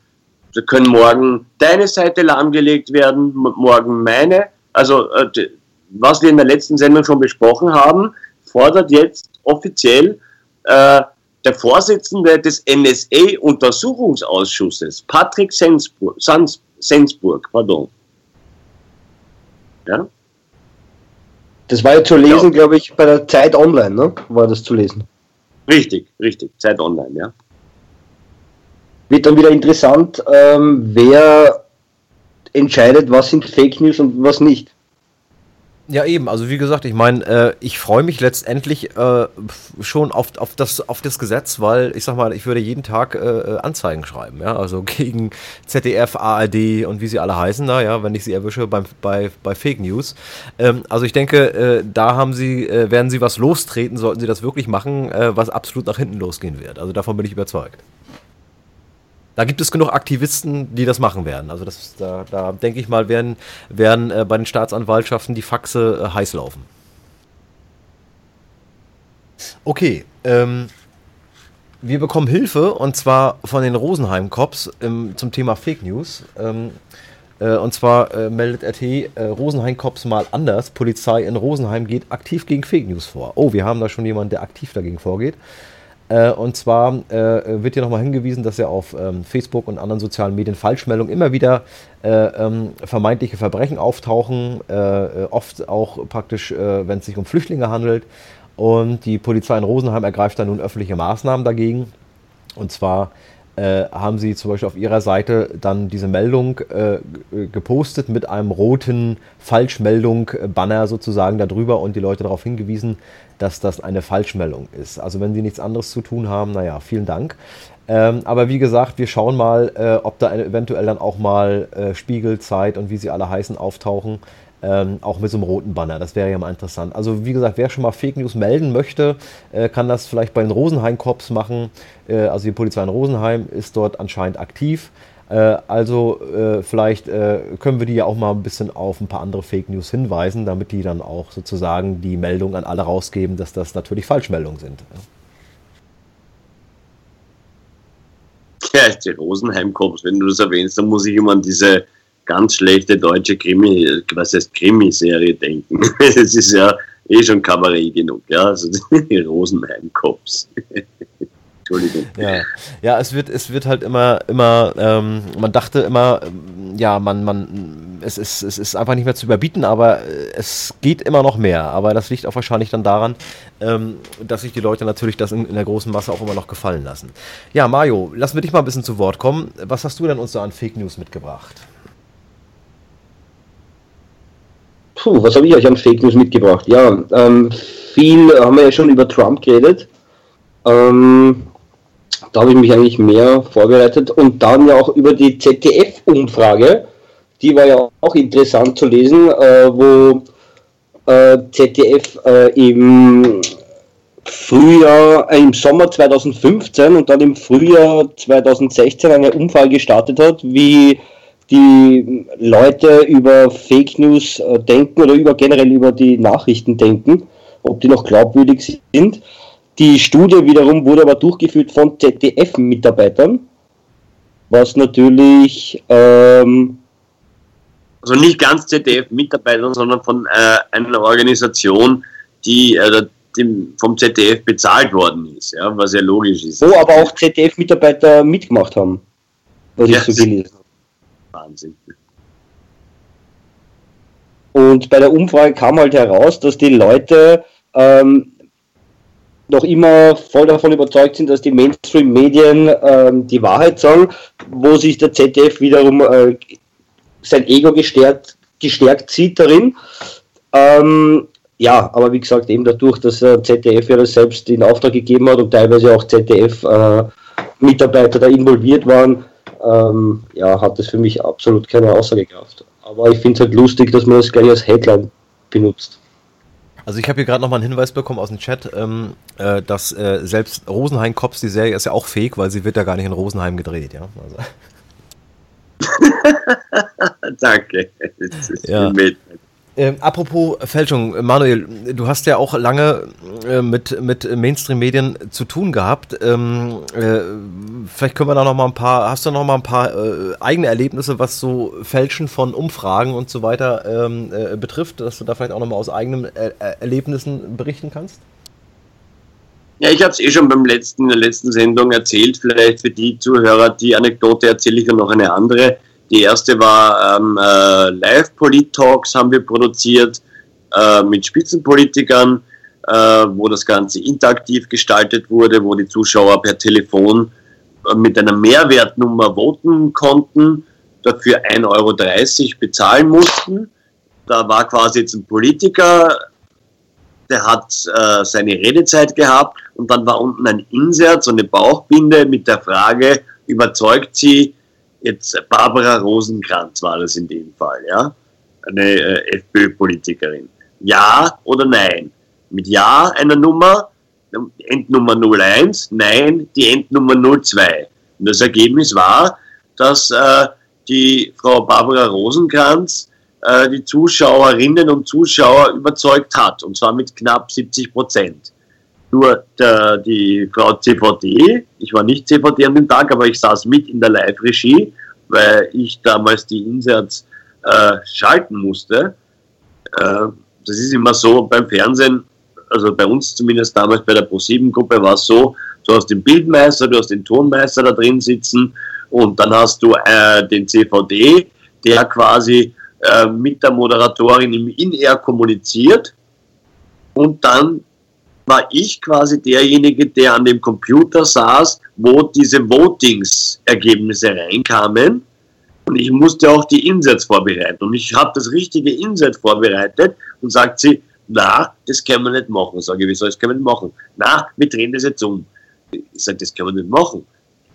da können morgen deine Seite lahmgelegt werden, morgen meine. Also, äh, was wir in der letzten Sendung schon besprochen haben, fordert jetzt offiziell äh, der Vorsitzende des NSA-Untersuchungsausschusses, Patrick Sensburg, Sans, Sensburg, pardon. Ja? Das war ja zu lesen, ja. glaube ich, bei der Zeit Online, ne? War das zu lesen. Richtig, richtig, Zeit Online, ja. Wird dann wieder interessant, ähm, wer entscheidet, was sind Fake News und was nicht. Ja, eben. Also wie gesagt, ich meine, äh, ich freue mich letztendlich äh, schon auf, auf, das, auf das Gesetz, weil ich sag mal, ich würde jeden Tag äh, äh Anzeigen schreiben, ja, also gegen ZDF, ARD und wie sie alle heißen da, ja, wenn ich sie erwische beim, bei, bei Fake News. Ähm, also ich denke, äh, da haben sie, äh, werden sie was lostreten, sollten sie das wirklich machen, was absolut nach hinten losgehen wird. Also davon bin ich überzeugt da gibt es genug Aktivisten, die das machen werden. Also das, da, da denke ich mal, werden, werden äh, bei den Staatsanwaltschaften die Faxe äh, heiß laufen. Okay, ähm, wir bekommen Hilfe und zwar von den Rosenheim-Cops ähm, zum Thema Fake News. Ähm, äh, und zwar äh, meldet RT äh, Rosenheim-Cops mal anders. Polizei in Rosenheim geht aktiv gegen Fake News vor. Oh, wir haben da schon jemanden, der aktiv dagegen vorgeht. Äh, und zwar äh, wird hier nochmal hingewiesen, dass ja auf ähm, Facebook und anderen sozialen Medien Falschmeldungen immer wieder äh, ähm, vermeintliche Verbrechen auftauchen, äh, oft auch praktisch, äh, wenn es sich um Flüchtlinge handelt. Und die Polizei in Rosenheim ergreift da nun öffentliche Maßnahmen dagegen. Und zwar äh, haben sie zum Beispiel auf ihrer Seite dann diese Meldung äh, gepostet mit einem roten Falschmeldung-Banner sozusagen darüber und die Leute darauf hingewiesen, dass das eine Falschmeldung ist. Also wenn sie nichts anderes zu tun haben, naja, vielen Dank. Ähm, aber wie gesagt, wir schauen mal, äh, ob da eventuell dann auch mal äh, Spiegel, Zeit und wie sie alle heißen auftauchen. Ähm, auch mit so einem roten Banner. Das wäre ja mal interessant. Also wie gesagt, wer schon mal Fake News melden möchte, äh, kann das vielleicht bei den Rosenheim-Cops machen. Äh, also die Polizei in Rosenheim ist dort anscheinend aktiv. Äh, also äh, vielleicht äh, können wir die ja auch mal ein bisschen auf ein paar andere Fake News hinweisen, damit die dann auch sozusagen die Meldung an alle rausgeben, dass das natürlich Falschmeldungen sind. Ja, die Rosenheim-Cops, wenn du das erwähnst, dann muss ich immer an diese ganz schlechte deutsche Krimi, was heißt Krimiserie denken. Es ist ja eh schon Kabarett genug, ja, also die Rosenheim-Cops. Entschuldigung. Ja, ja es, wird, es wird halt immer, immer, ähm, man dachte immer, ja, man, man, es ist, es ist einfach nicht mehr zu überbieten, aber äh, es geht immer noch mehr. Aber das liegt auch wahrscheinlich dann daran, ähm, dass sich die Leute natürlich das in, in, der großen Masse auch immer noch gefallen lassen. Ja, Mario, lass wir dich mal ein bisschen zu Wort kommen. Was hast du denn uns so an Fake News mitgebracht? Puh, was habe ich euch an Fake News mitgebracht? Ja, ähm, viel haben wir ja schon über Trump geredet. Ähm, da habe ich mich eigentlich mehr vorbereitet und dann ja auch über die ZDF-Umfrage. Die war ja auch interessant zu lesen, äh, wo äh, ZDF äh, im Frühjahr, äh, im Sommer 2015 und dann im Frühjahr 2016 eine Umfrage gestartet hat, wie die Leute über Fake News äh, denken oder über generell über die Nachrichten denken, ob die noch glaubwürdig sind. Die Studie wiederum wurde aber durchgeführt von ZDF-Mitarbeitern, was natürlich ähm, also nicht ganz ZDF-Mitarbeitern, sondern von äh, einer Organisation, die äh, dem, vom ZDF bezahlt worden ist, ja, was ja logisch ist. Wo aber auch ZDF-Mitarbeiter mitgemacht haben, was ja, ich so gelesen. Wahnsinn. Und bei der Umfrage kam halt heraus, dass die Leute ähm, noch immer voll davon überzeugt sind, dass die Mainstream-Medien ähm, die Wahrheit sagen, wo sich der ZDF wiederum äh, sein Ego gestärkt, gestärkt sieht darin. Ähm, ja, aber wie gesagt, eben dadurch, dass der ZDF ja das selbst in Auftrag gegeben hat und teilweise auch ZDF-Mitarbeiter äh, da involviert waren, ähm, ja, hat das für mich absolut keine Aussagekraft. Aber ich finde es halt lustig, dass man das gleich als Headline benutzt. Also ich habe hier gerade nochmal einen Hinweis bekommen aus dem Chat, ähm, äh, dass äh, selbst Rosenheim Cops, die Serie ist ja auch fake, weil sie wird ja gar nicht in Rosenheim gedreht, ja. Also. Danke. ja. Ähm, apropos Fälschung, Manuel, du hast ja auch lange äh, mit, mit Mainstream-Medien zu tun gehabt. Ähm, äh, vielleicht können wir da noch mal ein paar, hast du noch mal ein paar äh, eigene Erlebnisse, was so Fälschen von Umfragen und so weiter ähm, äh, betrifft, dass du da vielleicht auch noch mal aus eigenen er äh, Erlebnissen berichten kannst? Ja, ich habe es eh schon beim letzten, in der letzten Sendung erzählt. Vielleicht für die Zuhörer, die Anekdote erzähle ich ja noch eine andere. Die erste war ähm, äh, Live-Polit-Talks haben wir produziert äh, mit Spitzenpolitikern, äh, wo das Ganze interaktiv gestaltet wurde, wo die Zuschauer per Telefon äh, mit einer Mehrwertnummer voten konnten, dafür 1,30 Euro bezahlen mussten. Da war quasi jetzt ein Politiker, der hat äh, seine Redezeit gehabt und dann war unten ein Insert, so eine Bauchbinde mit der Frage, überzeugt sie Jetzt Barbara Rosenkranz war das in dem Fall, ja, eine äh, FPÖ-Politikerin. Ja oder nein? Mit Ja einer Nummer, Endnummer 01, Nein die Endnummer 02. Und das Ergebnis war, dass äh, die Frau Barbara Rosenkranz äh, die Zuschauerinnen und Zuschauer überzeugt hat, und zwar mit knapp 70 Prozent. Nur der, die Frau CVD, ich war nicht CVD an dem Tag, aber ich saß mit in der Live-Regie, weil ich damals die Inserts äh, schalten musste. Äh, das ist immer so beim Fernsehen, also bei uns zumindest damals bei der Pro7-Gruppe war es so, du hast den Bildmeister, du hast den Tonmeister da drin sitzen und dann hast du äh, den CVD, der quasi äh, mit der Moderatorin im In-Air kommuniziert und dann war ich quasi derjenige, der an dem Computer saß, wo diese Votings-Ergebnisse reinkamen. Und ich musste auch die Insets vorbereiten. Und ich habe das richtige Inset vorbereitet und sagt sie, na, das können wir nicht machen. Sage ich, wieso, das können wir nicht machen? Na, wir drehen das jetzt um. Ich sage, das können wir nicht machen.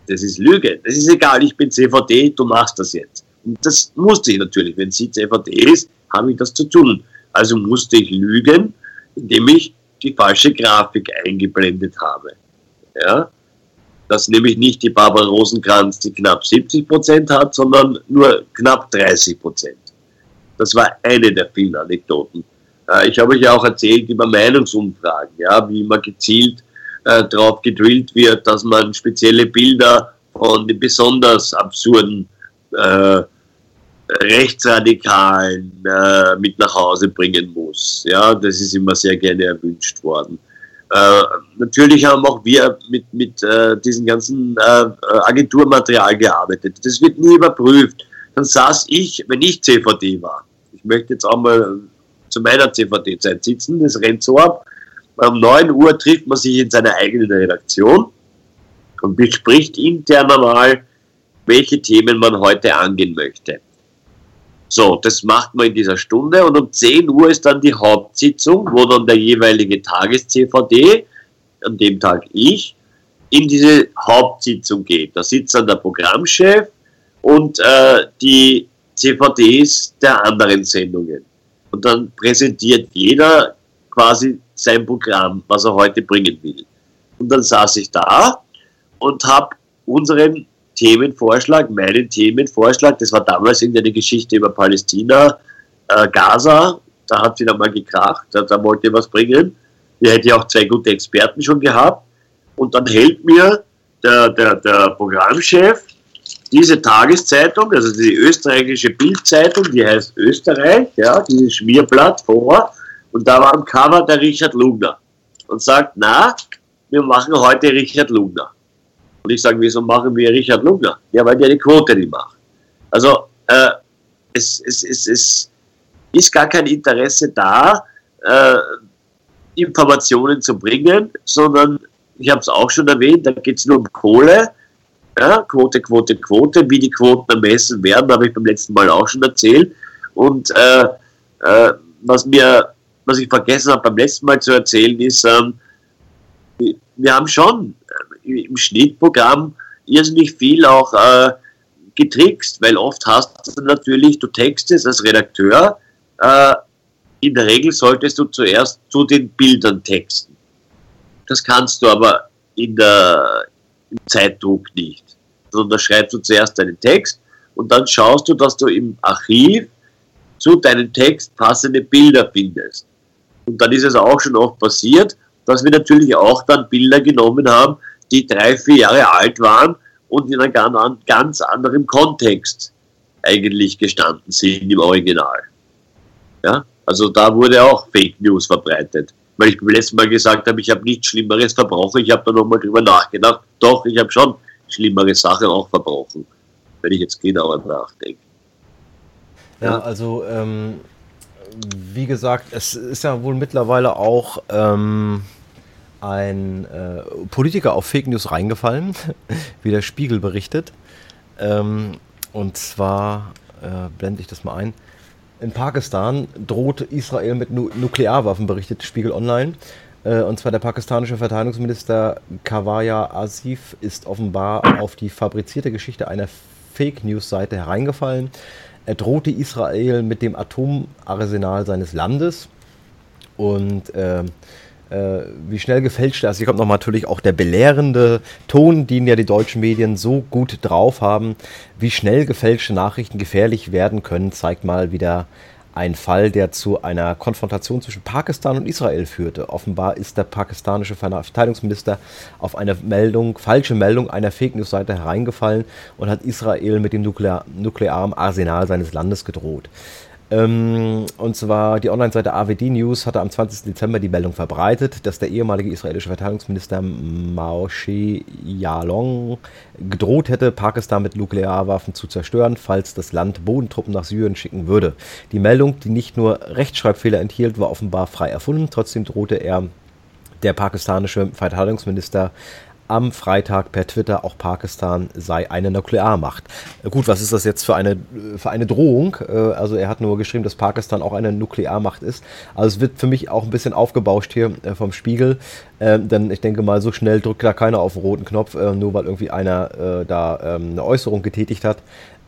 Das ist Lüge. Das ist egal, ich bin CVD, du machst das jetzt. Und das musste ich natürlich. Wenn sie CVD ist, habe ich das zu tun. Also musste ich lügen, indem ich die falsche Grafik eingeblendet habe. Ja? Dass nämlich nicht die Barbara Rosenkranz, die knapp 70 Prozent hat, sondern nur knapp 30 Prozent. Das war eine der vielen Anekdoten. Äh, ich habe euch ja auch erzählt über Meinungsumfragen, ja, wie man gezielt äh, darauf gedrillt wird, dass man spezielle Bilder von den besonders absurden äh, Rechtsradikalen äh, mit nach Hause bringen muss. Ja, das ist immer sehr gerne erwünscht worden. Äh, natürlich haben auch wir mit, mit äh, diesem ganzen äh, Agenturmaterial gearbeitet. Das wird nie überprüft. Dann saß ich, wenn ich CVD war, ich möchte jetzt auch mal zu meiner CVD-Zeit sitzen, das rennt so ab, um 9 Uhr trifft man sich in seiner eigenen Redaktion und bespricht intern einmal, welche Themen man heute angehen möchte. So, das macht man in dieser Stunde und um 10 Uhr ist dann die Hauptsitzung, wo dann der jeweilige Tages-CVD, an dem Tag ich, in diese Hauptsitzung geht. Da sitzt dann der Programmchef und äh, die CVDs der anderen Sendungen. Und dann präsentiert jeder quasi sein Programm, was er heute bringen will. Und dann saß ich da und habe unseren Themenvorschlag, meinen Themenvorschlag, das war damals in der Geschichte über Palästina, äh, Gaza, da hat wieder mal gekracht, da, da wollte ich was bringen. Wir hätten ja auch zwei gute Experten schon gehabt. Und dann hält mir der, der, der Programmchef diese Tageszeitung, also die österreichische Bildzeitung, die heißt Österreich, ja, dieses Schmierblatt vor, und da war am Cover der Richard Lugner und sagt, na, wir machen heute Richard Lugner. Und ich sage, wieso machen wir Richard Lugner? Ja, weil der die Quote nicht macht. Also äh, es, es, es, es ist gar kein Interesse da, äh, Informationen zu bringen, sondern ich habe es auch schon erwähnt, da geht es nur um Kohle. Ja, Quote, Quote, Quote. Wie die Quoten ermessen werden, habe ich beim letzten Mal auch schon erzählt. Und äh, äh, was mir, was ich vergessen habe beim letzten Mal zu erzählen, ist, ähm, wir haben schon im Schnittprogramm irrsinnig viel auch äh, getrickst, weil oft hast du natürlich, du textest als Redakteur, äh, in der Regel solltest du zuerst zu den Bildern texten. Das kannst du aber in der, im Zeitdruck nicht. Sondern da schreibst du zuerst deinen Text und dann schaust du, dass du im Archiv zu deinem Text passende Bilder findest. Und dann ist es auch schon oft passiert, dass wir natürlich auch dann Bilder genommen haben, die drei, vier Jahre alt waren und in einem ganz anderen Kontext eigentlich gestanden sind im Original. Ja, also da wurde auch Fake News verbreitet. Weil ich beim letzten Mal gesagt habe, ich habe nichts Schlimmeres verbrochen. Ich habe da nochmal drüber nachgedacht. Doch, ich habe schon schlimmere Sachen auch verbrochen, wenn ich jetzt genauer nachdenke. Ja, ja also ähm, wie gesagt, es ist ja wohl mittlerweile auch ähm, ein äh, Politiker auf Fake News reingefallen, wie der Spiegel berichtet. Ähm, und zwar äh, blende ich das mal ein. In Pakistan droht Israel mit nu Nuklearwaffen, berichtet Spiegel Online. Äh, und zwar der pakistanische Verteidigungsminister Kawaya Asif ist offenbar auf die fabrizierte Geschichte einer Fake News-Seite hereingefallen. Er drohte Israel mit dem Atomarsenal seines Landes. Und äh, äh, wie schnell gefälscht das. Hier kommt noch natürlich auch der belehrende Ton, den ja die deutschen Medien so gut drauf haben. Wie schnell gefälschte Nachrichten gefährlich werden können, zeigt mal wieder ein Fall, der zu einer Konfrontation zwischen Pakistan und Israel führte. Offenbar ist der pakistanische Verteidigungsminister auf eine Meldung, falsche Meldung einer Fake News Seite hereingefallen und hat Israel mit dem nuklear, nuklearen Arsenal seines Landes gedroht. Ähm, und zwar die Online-Seite AWD News hatte am 20. Dezember die Meldung verbreitet, dass der ehemalige israelische Verteidigungsminister Moshe Yalong gedroht hätte, Pakistan mit Nuklearwaffen zu zerstören, falls das Land Bodentruppen nach Syrien schicken würde. Die Meldung, die nicht nur Rechtschreibfehler enthielt, war offenbar frei erfunden. Trotzdem drohte er der pakistanische Verteidigungsminister am Freitag per Twitter, auch Pakistan sei eine Nuklearmacht. Äh, gut, was ist das jetzt für eine, für eine Drohung? Äh, also er hat nur geschrieben, dass Pakistan auch eine Nuklearmacht ist. Also es wird für mich auch ein bisschen aufgebauscht hier äh, vom Spiegel. Denn ich denke mal, so schnell drückt da keiner auf den roten Knopf, nur weil irgendwie einer da ähm, eine Äußerung getätigt hat.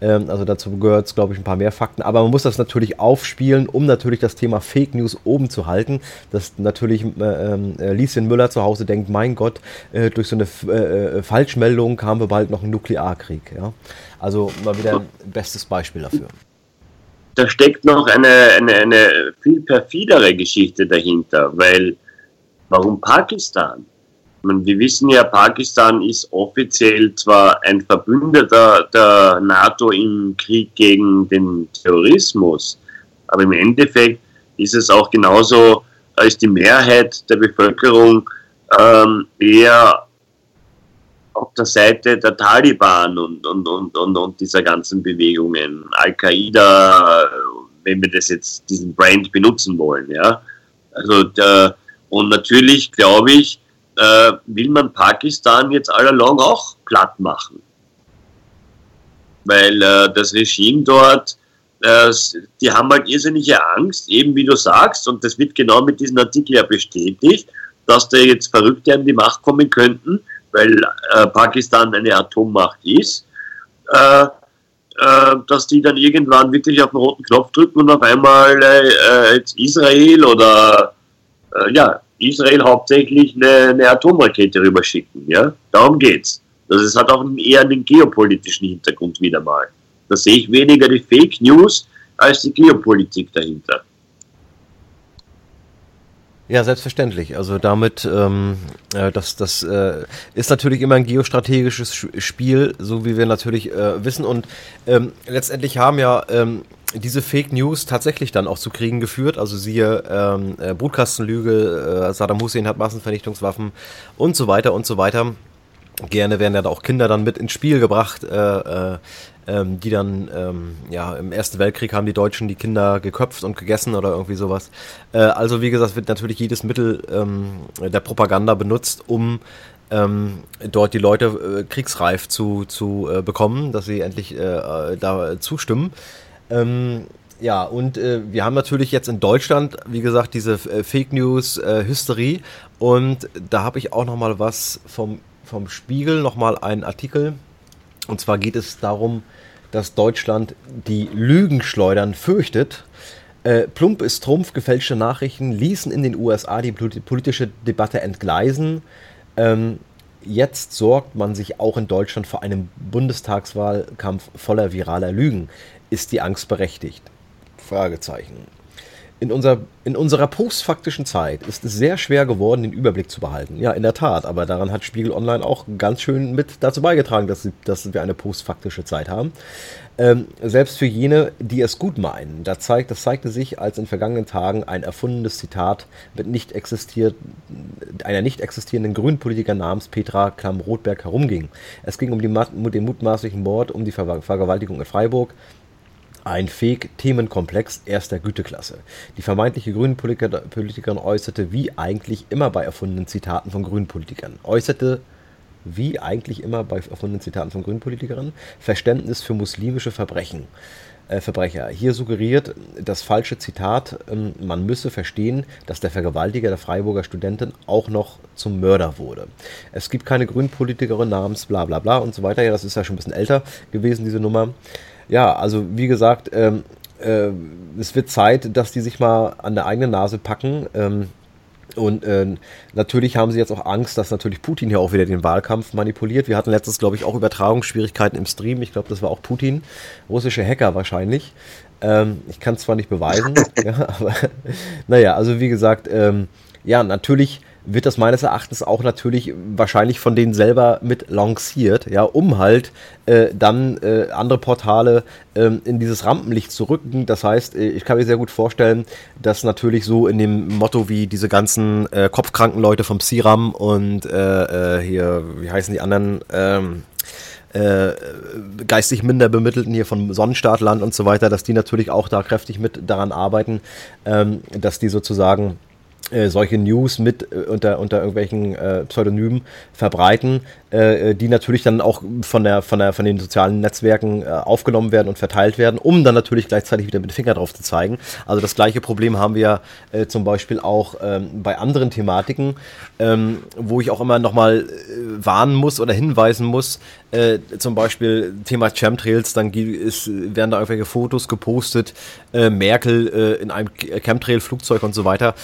Ähm, also dazu gehört es, glaube ich, ein paar mehr Fakten. Aber man muss das natürlich aufspielen, um natürlich das Thema Fake News oben zu halten. Dass natürlich äh, äh, Lieschen Müller zu Hause denkt, mein Gott, äh, durch so eine äh, äh, Falschmeldung haben wir bald noch einen Nuklearkrieg. Ja? Also mal wieder ein bestes Beispiel dafür. Da steckt noch eine, eine, eine viel perfidere Geschichte dahinter, weil warum Pakistan? Wir wissen ja, Pakistan ist offiziell zwar ein Verbündeter der NATO im Krieg gegen den Terrorismus, aber im Endeffekt ist es auch genauso als die Mehrheit der Bevölkerung ähm, eher auf der Seite der Taliban und, und, und, und, und dieser ganzen Bewegungen. Al-Qaida, wenn wir das jetzt, diesen Brand benutzen wollen, ja. Also, der, und natürlich glaube ich, äh, will man Pakistan jetzt allalong auch platt machen. Weil äh, das Regime dort, äh, die haben halt irrsinnige Angst, eben wie du sagst, und das wird genau mit diesem Artikel ja bestätigt, dass da jetzt Verrückte an die Macht kommen könnten, weil äh, Pakistan eine Atommacht ist, äh, äh, dass die dann irgendwann wirklich auf den roten Knopf drücken und auf einmal jetzt Israel oder ja, Israel hauptsächlich eine, eine Atomrakete rüberschicken. Ja? Darum geht's. Das ist, hat auch eher einen geopolitischen Hintergrund wieder mal. Da sehe ich weniger die Fake News als die Geopolitik dahinter. Ja, selbstverständlich. Also damit, ähm, äh, das, das äh, ist natürlich immer ein geostrategisches Spiel, so wie wir natürlich äh, wissen. Und ähm, letztendlich haben ja ähm, diese Fake News tatsächlich dann auch zu Kriegen geführt. Also siehe ähm, äh, Brutkastenlüge, äh, Saddam Hussein hat Massenvernichtungswaffen und so weiter und so weiter. Gerne werden ja da auch Kinder dann mit ins Spiel gebracht, äh, äh, ähm, die dann, ähm, ja, im Ersten Weltkrieg haben die Deutschen die Kinder geköpft und gegessen oder irgendwie sowas. Äh, also wie gesagt, wird natürlich jedes Mittel ähm, der Propaganda benutzt, um ähm, dort die Leute äh, kriegsreif zu, zu äh, bekommen, dass sie endlich äh, da zustimmen. Ähm, ja, und äh, wir haben natürlich jetzt in Deutschland, wie gesagt, diese äh, Fake News-Hysterie. Äh, und da habe ich auch noch mal was vom, vom Spiegel, noch mal einen Artikel. Und zwar geht es darum, dass Deutschland die Lügenschleudern fürchtet. Äh, plump ist Trumpf, gefälschte Nachrichten ließen in den USA die politische Debatte entgleisen. Ähm, jetzt sorgt man sich auch in Deutschland vor einem Bundestagswahlkampf voller viraler Lügen. Ist die Angst berechtigt? Fragezeichen. In, unser, in unserer postfaktischen Zeit ist es sehr schwer geworden, den Überblick zu behalten. Ja, in der Tat, aber daran hat Spiegel Online auch ganz schön mit dazu beigetragen, dass, dass wir eine postfaktische Zeit haben. Ähm, selbst für jene, die es gut meinen. Da zeigt, das zeigte sich, als in vergangenen Tagen ein erfundenes Zitat mit nicht existiert, einer nicht existierenden Grünpolitiker namens Petra Klamm-Rothberg herumging. Es ging um die, den mutmaßlichen Mord, um die Vergewaltigung in Freiburg, ein Fake-Themenkomplex erster Güteklasse. Die vermeintliche Grünen-Politikerin äußerte, wie eigentlich immer bei erfundenen Zitaten von Grünen-Politikern, äußerte wie eigentlich immer bei erfundenen Zitaten von Grünen-Politikerinnen, Verständnis für muslimische Verbrechen. Äh, Verbrecher. Hier suggeriert das falsche Zitat, ähm, man müsse verstehen, dass der Vergewaltiger der Freiburger Studentin auch noch zum Mörder wurde. Es gibt keine Grünpolitikerin namens bla bla bla und so weiter. Ja, das ist ja schon ein bisschen älter gewesen, diese Nummer ja, also wie gesagt, ähm, äh, es wird Zeit, dass die sich mal an der eigenen Nase packen. Ähm, und äh, natürlich haben sie jetzt auch Angst, dass natürlich Putin hier auch wieder den Wahlkampf manipuliert. Wir hatten letztens, glaube ich, auch Übertragungsschwierigkeiten im Stream. Ich glaube, das war auch Putin, russische Hacker wahrscheinlich. Ähm, ich kann es zwar nicht beweisen, ja, aber naja, also wie gesagt, ähm, ja, natürlich wird das meines Erachtens auch natürlich wahrscheinlich von denen selber mit lanciert, ja, um halt äh, dann äh, andere Portale äh, in dieses Rampenlicht zu rücken. Das heißt, äh, ich kann mir sehr gut vorstellen, dass natürlich so in dem Motto wie diese ganzen äh, kopfkranken Leute vom Siram und äh, hier, wie heißen die anderen, ähm, geistig minder bemittelten hier von Sonnenstartland und so weiter, dass die natürlich auch da kräftig mit daran arbeiten, ähm, dass die sozusagen äh, solche News mit äh, unter, unter irgendwelchen äh, Pseudonymen verbreiten, äh, äh, die natürlich dann auch von, der, von, der, von den sozialen Netzwerken äh, aufgenommen werden und verteilt werden, um dann natürlich gleichzeitig wieder mit dem Finger drauf zu zeigen. Also das gleiche Problem haben wir zum Beispiel auch ähm, bei anderen Thematiken, ähm, wo ich auch immer nochmal warnen muss oder hinweisen muss, zum Beispiel Thema Chemtrails, dann ist, werden da irgendwelche Fotos gepostet, Merkel in einem Chemtrail-Flugzeug und so weiter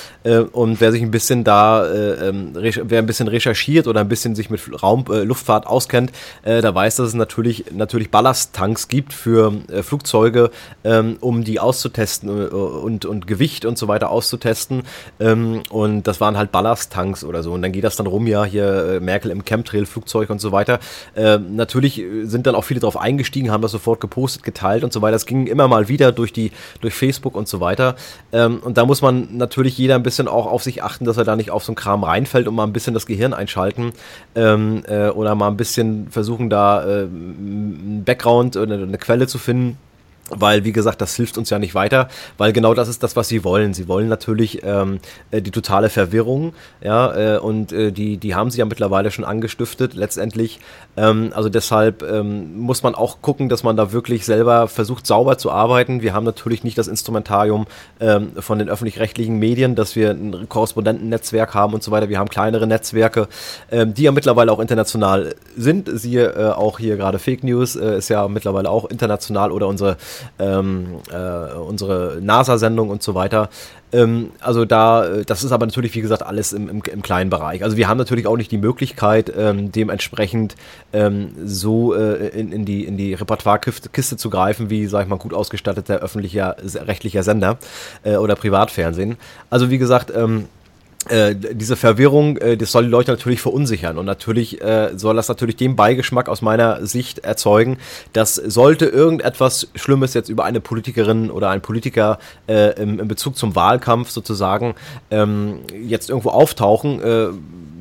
und wer sich ein bisschen da, äh, ähm, wer ein bisschen recherchiert oder ein bisschen sich mit Raum, äh, Luftfahrt auskennt, äh, da weiß, dass es natürlich, natürlich Ballasttanks gibt für äh, Flugzeuge, ähm, um die auszutesten äh, und, und Gewicht und so weiter auszutesten. Ähm, und das waren halt Ballasttanks oder so. Und dann geht das dann rum, ja, hier äh, Merkel im Chemtrail-Flugzeug und so weiter. Ähm, natürlich sind dann auch viele drauf eingestiegen, haben das sofort gepostet, geteilt und so weiter. Das ging immer mal wieder durch die, durch Facebook und so weiter. Ähm, und da muss man natürlich jeder ein bisschen auch auf sich achten, dass er da nicht auf so einen Kram reinfällt und mal ein bisschen das Gehirn einschalten ähm, äh, oder mal ein bisschen versuchen, da äh, einen Background oder eine Quelle zu finden weil, wie gesagt, das hilft uns ja nicht weiter, weil genau das ist das, was sie wollen. Sie wollen natürlich ähm, äh, die totale Verwirrung, ja, äh, und äh, die, die haben sie ja mittlerweile schon angestiftet, letztendlich. Ähm, also deshalb ähm, muss man auch gucken, dass man da wirklich selber versucht, sauber zu arbeiten. Wir haben natürlich nicht das Instrumentarium ähm, von den öffentlich-rechtlichen Medien, dass wir ein Korrespondentennetzwerk haben und so weiter. Wir haben kleinere Netzwerke, ähm, die ja mittlerweile auch international sind. Siehe äh, auch hier gerade Fake News äh, ist ja mittlerweile auch international oder unsere ähm, äh, unsere NASA-Sendung und so weiter. Ähm, also da, äh, das ist aber natürlich, wie gesagt, alles im, im, im, kleinen Bereich. Also wir haben natürlich auch nicht die Möglichkeit, ähm, dementsprechend ähm, so äh, in, in, die, in die Repertoirekiste zu greifen, wie, sag ich mal, gut ausgestatteter öffentlicher, rechtlicher Sender äh, oder Privatfernsehen. Also wie gesagt, ähm, äh, diese Verwirrung, äh, das soll die Leute natürlich verunsichern. Und natürlich äh, soll das natürlich den Beigeschmack aus meiner Sicht erzeugen, dass sollte irgendetwas Schlimmes jetzt über eine Politikerin oder ein Politiker äh, im, im Bezug zum Wahlkampf sozusagen ähm, jetzt irgendwo auftauchen, äh,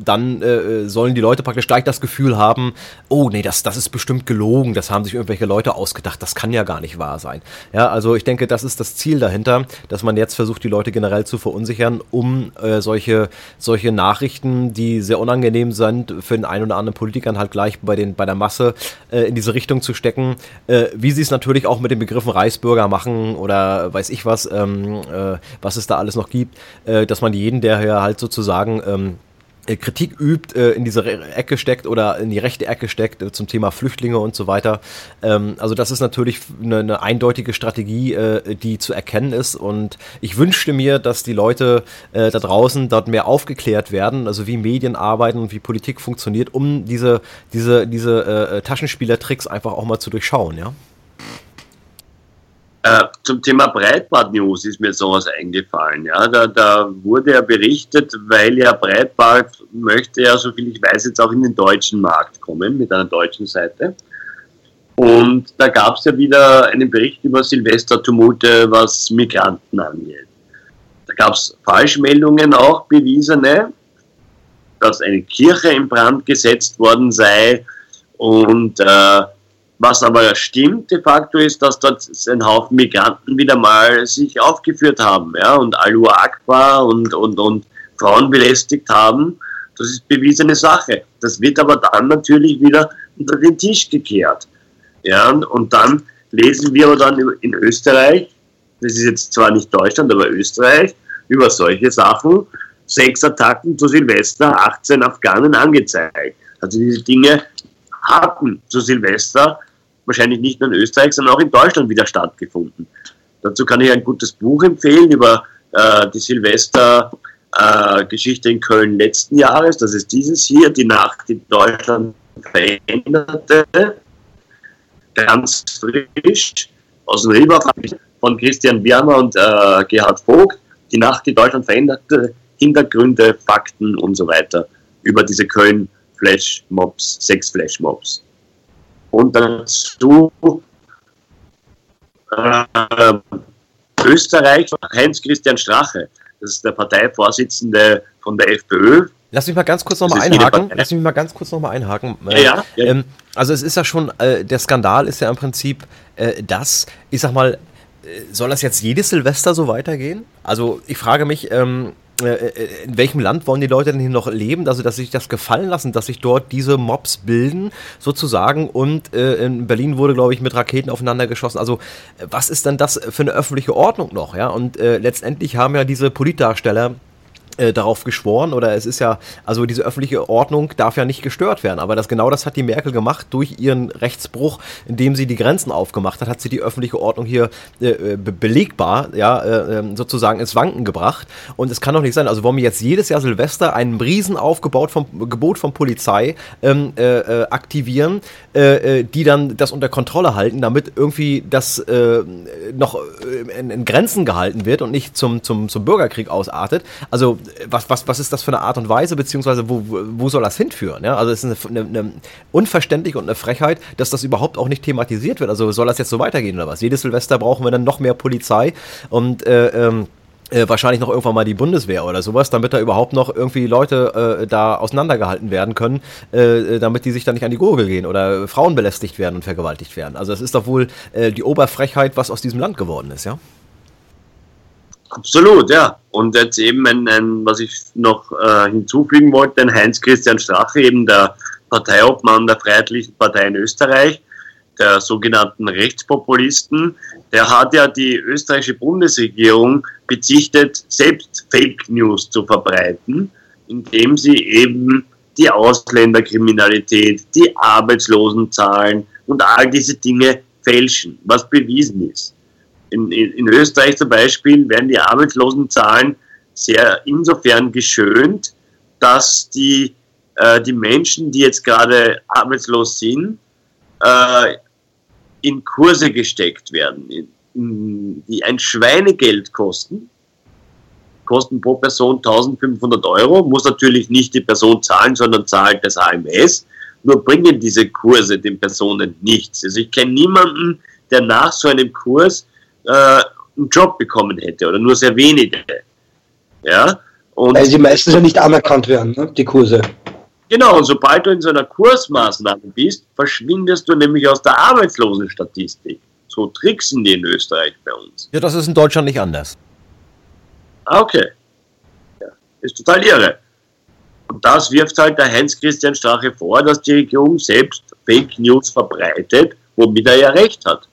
dann äh, sollen die Leute praktisch gleich das Gefühl haben, oh nee, das, das ist bestimmt gelogen, das haben sich irgendwelche Leute ausgedacht, das kann ja gar nicht wahr sein. Ja, also ich denke, das ist das Ziel dahinter, dass man jetzt versucht, die Leute generell zu verunsichern, um äh, solche, solche Nachrichten, die sehr unangenehm sind, für den einen oder anderen Politikern halt gleich bei, den, bei der Masse äh, in diese Richtung zu stecken, äh, wie sie es natürlich auch mit den Begriffen Reichsbürger machen oder weiß ich was, ähm, äh, was es da alles noch gibt, äh, dass man jeden, der hier halt sozusagen ähm, äh, Kritik übt, äh, in diese Ecke steckt oder in die rechte Ecke steckt äh, zum Thema Flüchtlinge und so weiter. Ähm, also das ist natürlich eine, eine eindeutige Strategie, äh, die zu erkennen ist und ich wünschte mir, dass die Leute äh, da draußen dort mehr aufgeklärt werden, also wie Medien arbeiten und wie Politik funktioniert, um diese, diese, diese äh, Taschenspielertricks einfach auch mal zu durchschauen, ja. Äh, zum Thema Breitbart-News ist mir sowas eingefallen. Ja, da, da wurde ja berichtet, weil ja Breitbart möchte ja, soviel ich weiß, jetzt auch in den deutschen Markt kommen mit einer deutschen Seite. Und da gab es ja wieder einen Bericht über Silvester-Tumulte, was Migranten angeht. Da gab es Falschmeldungen auch, bewiesene, dass eine Kirche in Brand gesetzt worden sei und äh, was aber stimmt de facto ist, dass dort ein Haufen Migranten wieder mal sich aufgeführt haben ja, und Alu Akbar und, und, und Frauen belästigt haben. Das ist bewiesene Sache. Das wird aber dann natürlich wieder unter den Tisch gekehrt. Ja, und dann lesen wir aber dann in Österreich, das ist jetzt zwar nicht Deutschland, aber Österreich, über solche Sachen, sechs Attacken zu Silvester, 18 Afghanen angezeigt. Also diese Dinge hatten zu Silvester wahrscheinlich nicht nur in Österreich, sondern auch in Deutschland wieder stattgefunden. Dazu kann ich ein gutes Buch empfehlen über äh, die Silvester-Geschichte äh, in Köln letzten Jahres. Das ist dieses hier, die Nacht, die Deutschland veränderte. Ganz frisch aus dem Riber von Christian Wirmer und äh, Gerhard Vogt. Die Nacht, die Deutschland veränderte, Hintergründe, Fakten und so weiter über diese Köln-Flash-Mobs, sechs Flash-Mobs und dazu äh, Österreich, Heinz-Christian Strache, das ist der Parteivorsitzende von der FPÖ. Lass mich mal ganz kurz nochmal einhaken. Lass mich mal ganz kurz nochmal einhaken. Ja, ja, ja. Ähm, also es ist ja schon, äh, der Skandal ist ja im Prinzip äh, das, ich sag mal, äh, soll das jetzt jedes Silvester so weitergehen? Also ich frage mich, ähm, äh, in welchem Land wollen die Leute denn hier noch leben? Also, dass sich das gefallen lassen, dass sich dort diese Mobs bilden, sozusagen. Und äh, in Berlin wurde, glaube ich, mit Raketen aufeinander geschossen. Also, was ist denn das für eine öffentliche Ordnung noch? Ja, und äh, letztendlich haben ja diese Politdarsteller äh, darauf geschworen oder es ist ja, also diese öffentliche Ordnung darf ja nicht gestört werden. Aber das genau das hat die Merkel gemacht durch ihren Rechtsbruch, indem sie die Grenzen aufgemacht hat, hat sie die öffentliche Ordnung hier äh, be belegbar, ja, äh, ähm, sozusagen ins Wanken gebracht. Und es kann doch nicht sein, also wollen wir jetzt jedes Jahr Silvester ein riesen aufgebaut vom Gebot von Polizei ähm, äh, äh aktivieren, äh, die dann das unter Kontrolle halten, damit irgendwie das noch in, in, Grenzen gehalten wird und nicht zum, zum, zum Bürgerkrieg ausartet. Also was, was, was ist das für eine Art und Weise, beziehungsweise wo, wo soll das hinführen? Ja? Also es ist eine, eine, eine unverständlich und eine Frechheit, dass das überhaupt auch nicht thematisiert wird. Also soll das jetzt so weitergehen oder was? Jedes Silvester brauchen wir dann noch mehr Polizei und äh, ähm, äh, wahrscheinlich noch irgendwann mal die Bundeswehr oder sowas, damit da überhaupt noch irgendwie Leute äh, da auseinandergehalten werden können, äh, damit die sich da nicht an die Gurgel gehen oder Frauen belästigt werden und vergewaltigt werden. Also es ist doch wohl äh, die Oberfrechheit, was aus diesem Land geworden ist, ja? Absolut, ja. Und jetzt eben ein, ein was ich noch äh, hinzufügen wollte, ein Heinz-Christian Strache, eben der Parteiobmann der Freiheitlichen Partei in Österreich, der sogenannten Rechtspopulisten, der hat ja die österreichische Bundesregierung bezichtet, selbst Fake News zu verbreiten, indem sie eben die Ausländerkriminalität, die Arbeitslosenzahlen und all diese Dinge fälschen, was bewiesen ist in, in Österreich zum Beispiel werden die Arbeitslosenzahlen sehr insofern geschönt, dass die, äh, die Menschen, die jetzt gerade arbeitslos sind, äh, in Kurse gesteckt werden, in, in, die ein Schweinegeld kosten, kosten pro Person 1500 Euro, muss natürlich nicht die Person zahlen, sondern zahlt das AMS, nur bringen diese Kurse den Personen nichts. Also ich kenne niemanden, der nach so einem Kurs äh, einen Job bekommen hätte oder nur sehr wenige. Ja? Und Weil sie meistens ja nicht anerkannt werden, ne? die Kurse. Genau, und sobald du in so einer Kursmaßnahme bist, verschwindest du nämlich aus der Arbeitslosenstatistik. So tricksen die in Österreich bei uns. Ja, das ist in Deutschland nicht anders. Ah, okay. Ja, ist total irre. Und das wirft halt der Heinz-Christian Strache vor, dass die Regierung selbst Fake News verbreitet, womit er ja recht hat.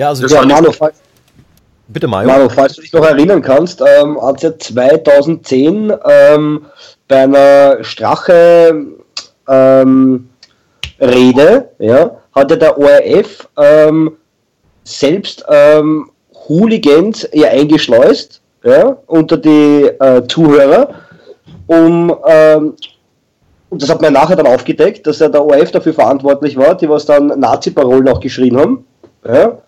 Ja, also ja, Manu, falls, bitte Mario. Manu, falls du dich noch erinnern kannst, ähm, hat es ja 2010 ähm, bei einer Strache ähm, Rede, ja, hat ja der ORF ähm, selbst ähm, Hooligans ja eingeschleust ja, unter die äh, Zuhörer, um ähm, und das hat man nachher dann aufgedeckt, dass ja der ORF dafür verantwortlich war, die was dann Nazi-Parolen auch geschrien haben. Ja.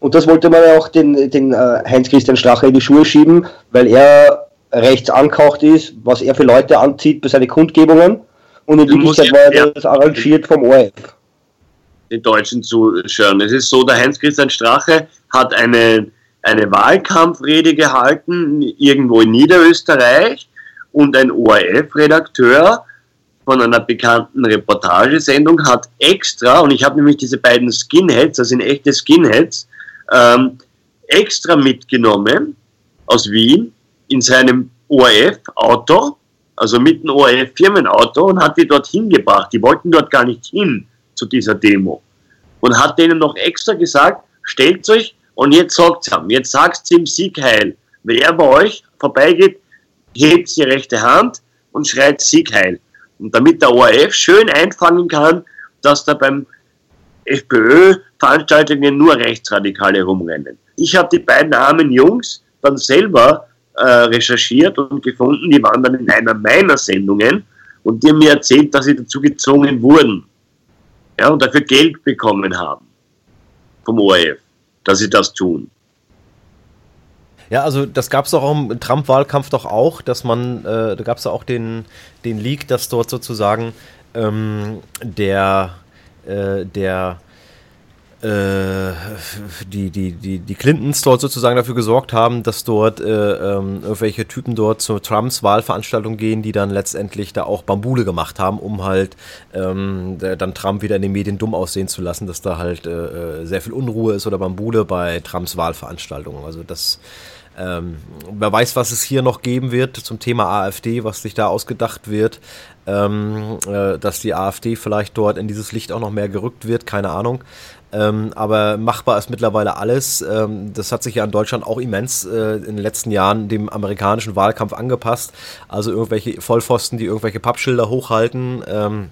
Und das wollte man ja auch den, den äh, Heinz-Christian Strache in die Schuhe schieben, weil er rechts angehaucht ist, was er für Leute anzieht bei seinen Kundgebungen. Und in Wirklichkeit war er das arrangiert vom ORF. Die Deutschen zuschauen. Es ist so, der Heinz-Christian Strache hat eine, eine Wahlkampfrede gehalten, irgendwo in Niederösterreich, und ein ORF-Redakteur von einer bekannten Reportagesendung hat extra, und ich habe nämlich diese beiden Skinheads, das sind echte Skinheads, ähm, extra mitgenommen aus Wien in seinem ORF-Auto, also mit dem ORF-Firmenauto und hat die dorthin gebracht. Die wollten dort gar nicht hin zu dieser Demo. Und hat denen noch extra gesagt, stellt euch und jetzt sagt ihm, jetzt sagt ihm Sieg heil. Er bei euch vorbeigeht, hebt die rechte Hand und schreit Sieg heil. Und damit der ORF schön einfangen kann, dass da beim FPÖ-Veranstaltungen nur Rechtsradikale rumrennen. Ich habe die beiden armen Jungs dann selber äh, recherchiert und gefunden, die waren dann in einer meiner Sendungen und die haben mir erzählt, dass sie dazu gezwungen wurden ja, und dafür Geld bekommen haben vom ORF, dass sie das tun. Ja, also das gab es auch im Trump-Wahlkampf doch auch, dass man, äh, da gab es auch den, den Leak, dass dort sozusagen ähm, der äh, der äh, die, die, die, die Clintons dort sozusagen dafür gesorgt haben, dass dort äh, ähm, irgendwelche Typen dort zu Trumps Wahlveranstaltung gehen, die dann letztendlich da auch Bambule gemacht haben, um halt ähm, dann Trump wieder in den Medien dumm aussehen zu lassen, dass da halt äh, äh sehr viel Unruhe ist oder Bambule bei Trumps Wahlveranstaltungen. Also das ähm, wer weiß, was es hier noch geben wird zum Thema AfD, was sich da ausgedacht wird, ähm, äh, dass die AfD vielleicht dort in dieses Licht auch noch mehr gerückt wird, keine Ahnung. Ähm, aber machbar ist mittlerweile alles. Ähm, das hat sich ja in Deutschland auch immens äh, in den letzten Jahren dem amerikanischen Wahlkampf angepasst. Also irgendwelche Vollpfosten, die irgendwelche Pappschilder hochhalten. Ähm,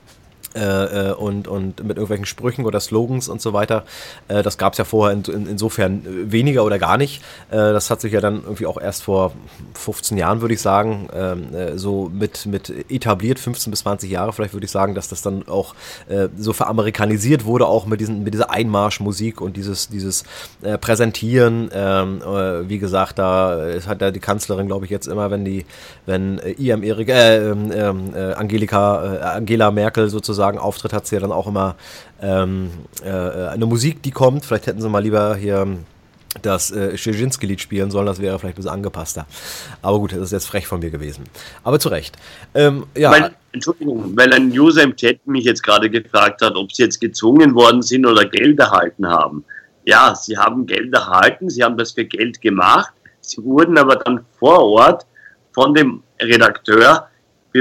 äh, äh, und, und mit irgendwelchen Sprüchen oder Slogans und so weiter. Äh, das gab es ja vorher in, in, insofern weniger oder gar nicht. Äh, das hat sich ja dann irgendwie auch erst vor 15 Jahren, würde ich sagen, ähm, äh, so mit, mit etabliert, 15 bis 20 Jahre vielleicht würde ich sagen, dass das dann auch äh, so veramerikanisiert wurde, auch mit, diesen, mit dieser Einmarschmusik und dieses, dieses Präsentieren. Ähm, wie gesagt, da hat ja die Kanzlerin, glaube ich, jetzt immer, wenn die, wenn IM Erik, ähm, Angelika, Angela Merkel sozusagen sozusagen auftritt, hat sie ja dann auch immer ähm, äh, eine Musik, die kommt. Vielleicht hätten sie mal lieber hier das äh, lied spielen sollen, das wäre vielleicht ein bisschen angepasster. Aber gut, das ist jetzt frech von mir gewesen. Aber zu Recht. Ähm, ja. Weil, Entschuldigung, weil ein User im Chat mich jetzt gerade gefragt hat, ob sie jetzt gezwungen worden sind oder Geld erhalten haben. Ja, sie haben Geld erhalten, sie haben das für Geld gemacht, sie wurden aber dann vor Ort von dem Redakteur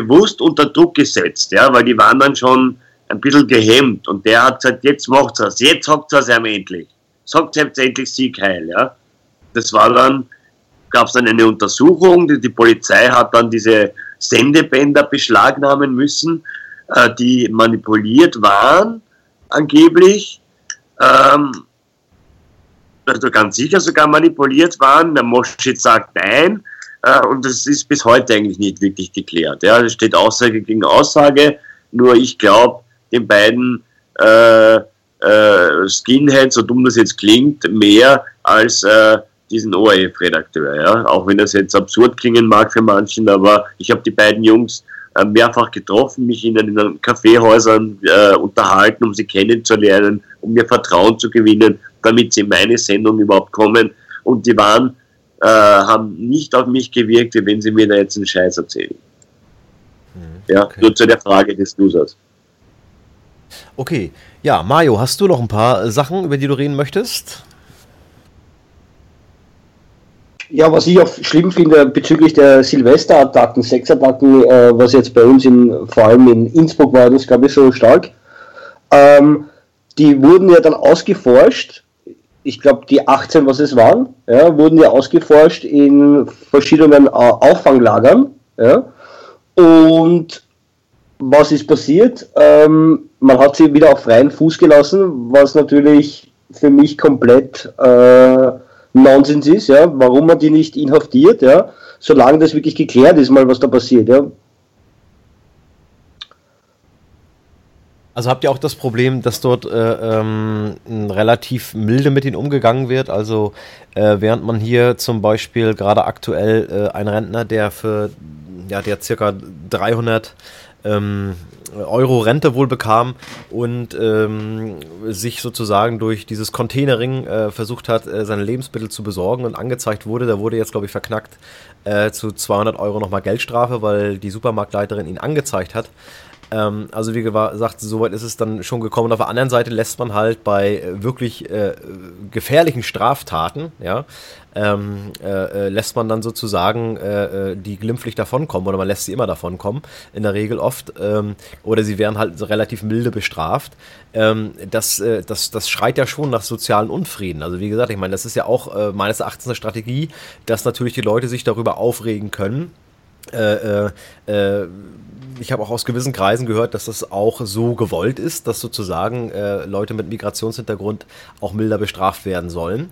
bewusst unter Druck gesetzt, ja, weil die waren dann schon ein bisschen gehemmt und der hat gesagt, jetzt macht's das, jetzt sagt es ihm endlich. Sagt jetzt endlich Sieg heil, ja. Das war dann, gab es dann eine Untersuchung, die, die, Polizei hat dann diese Sendebänder beschlagnahmen müssen, äh, die manipuliert waren, angeblich. Ähm, also ganz sicher sogar manipuliert waren. Der Moschit sagt nein. Äh, und das ist bis heute eigentlich nicht wirklich geklärt. Ja, es steht Aussage gegen Aussage, nur ich glaube den beiden äh, äh, Skinheads, so dumm das jetzt klingt, mehr als äh, diesen ORF-Redakteur. Ja? Auch wenn das jetzt absurd klingen mag für manchen, aber ich habe die beiden Jungs äh, mehrfach getroffen, mich ihnen in den Kaffeehäusern äh, unterhalten, um sie kennenzulernen, um mir Vertrauen zu gewinnen, damit sie in meine Sendung überhaupt kommen. Und die waren äh, haben nicht auf mich gewirkt, wie wenn sie mir da jetzt einen Scheiß erzählen. Ja, okay. nur zu der Frage des Users. Okay, ja, Mario, hast du noch ein paar Sachen, über die du reden möchtest? Ja, was ich auch schlimm finde bezüglich der Silvesterattacken, Sexattacken, äh, was jetzt bei uns in, vor allem in Innsbruck war, das glaube ich so stark, ähm, die wurden ja dann ausgeforscht ich glaube, die 18, was es waren, ja, wurden ja ausgeforscht in verschiedenen äh, Auffanglagern. Ja. Und was ist passiert? Ähm, man hat sie wieder auf freien Fuß gelassen, was natürlich für mich komplett äh, Nonsens ist. Ja. Warum man die nicht inhaftiert, ja, solange das wirklich geklärt ist, mal was da passiert. Ja. Also habt ihr auch das Problem, dass dort äh, ähm, relativ milde mit ihnen umgegangen wird? Also äh, während man hier zum Beispiel gerade aktuell äh, ein Rentner, der für ja der circa 300 ähm, Euro Rente wohl bekam und ähm, sich sozusagen durch dieses Containering äh, versucht hat, äh, seine Lebensmittel zu besorgen und angezeigt wurde. Da wurde jetzt, glaube ich, verknackt äh, zu 200 Euro nochmal Geldstrafe, weil die Supermarktleiterin ihn angezeigt hat. Ähm, also wie gesagt, soweit ist es dann schon gekommen. auf der anderen Seite lässt man halt bei äh, wirklich äh, gefährlichen Straftaten, ja, ähm, äh, äh, lässt man dann sozusagen äh, äh, die glimpflich davonkommen oder man lässt sie immer davonkommen, in der Regel oft, ähm, oder sie werden halt relativ milde bestraft. Ähm, das, äh, das, das schreit ja schon nach sozialen Unfrieden. Also wie gesagt, ich meine, das ist ja auch meines Erachtens eine Strategie, dass natürlich die Leute sich darüber aufregen können. Äh, äh, ich habe auch aus gewissen Kreisen gehört, dass das auch so gewollt ist, dass sozusagen äh, Leute mit Migrationshintergrund auch milder bestraft werden sollen.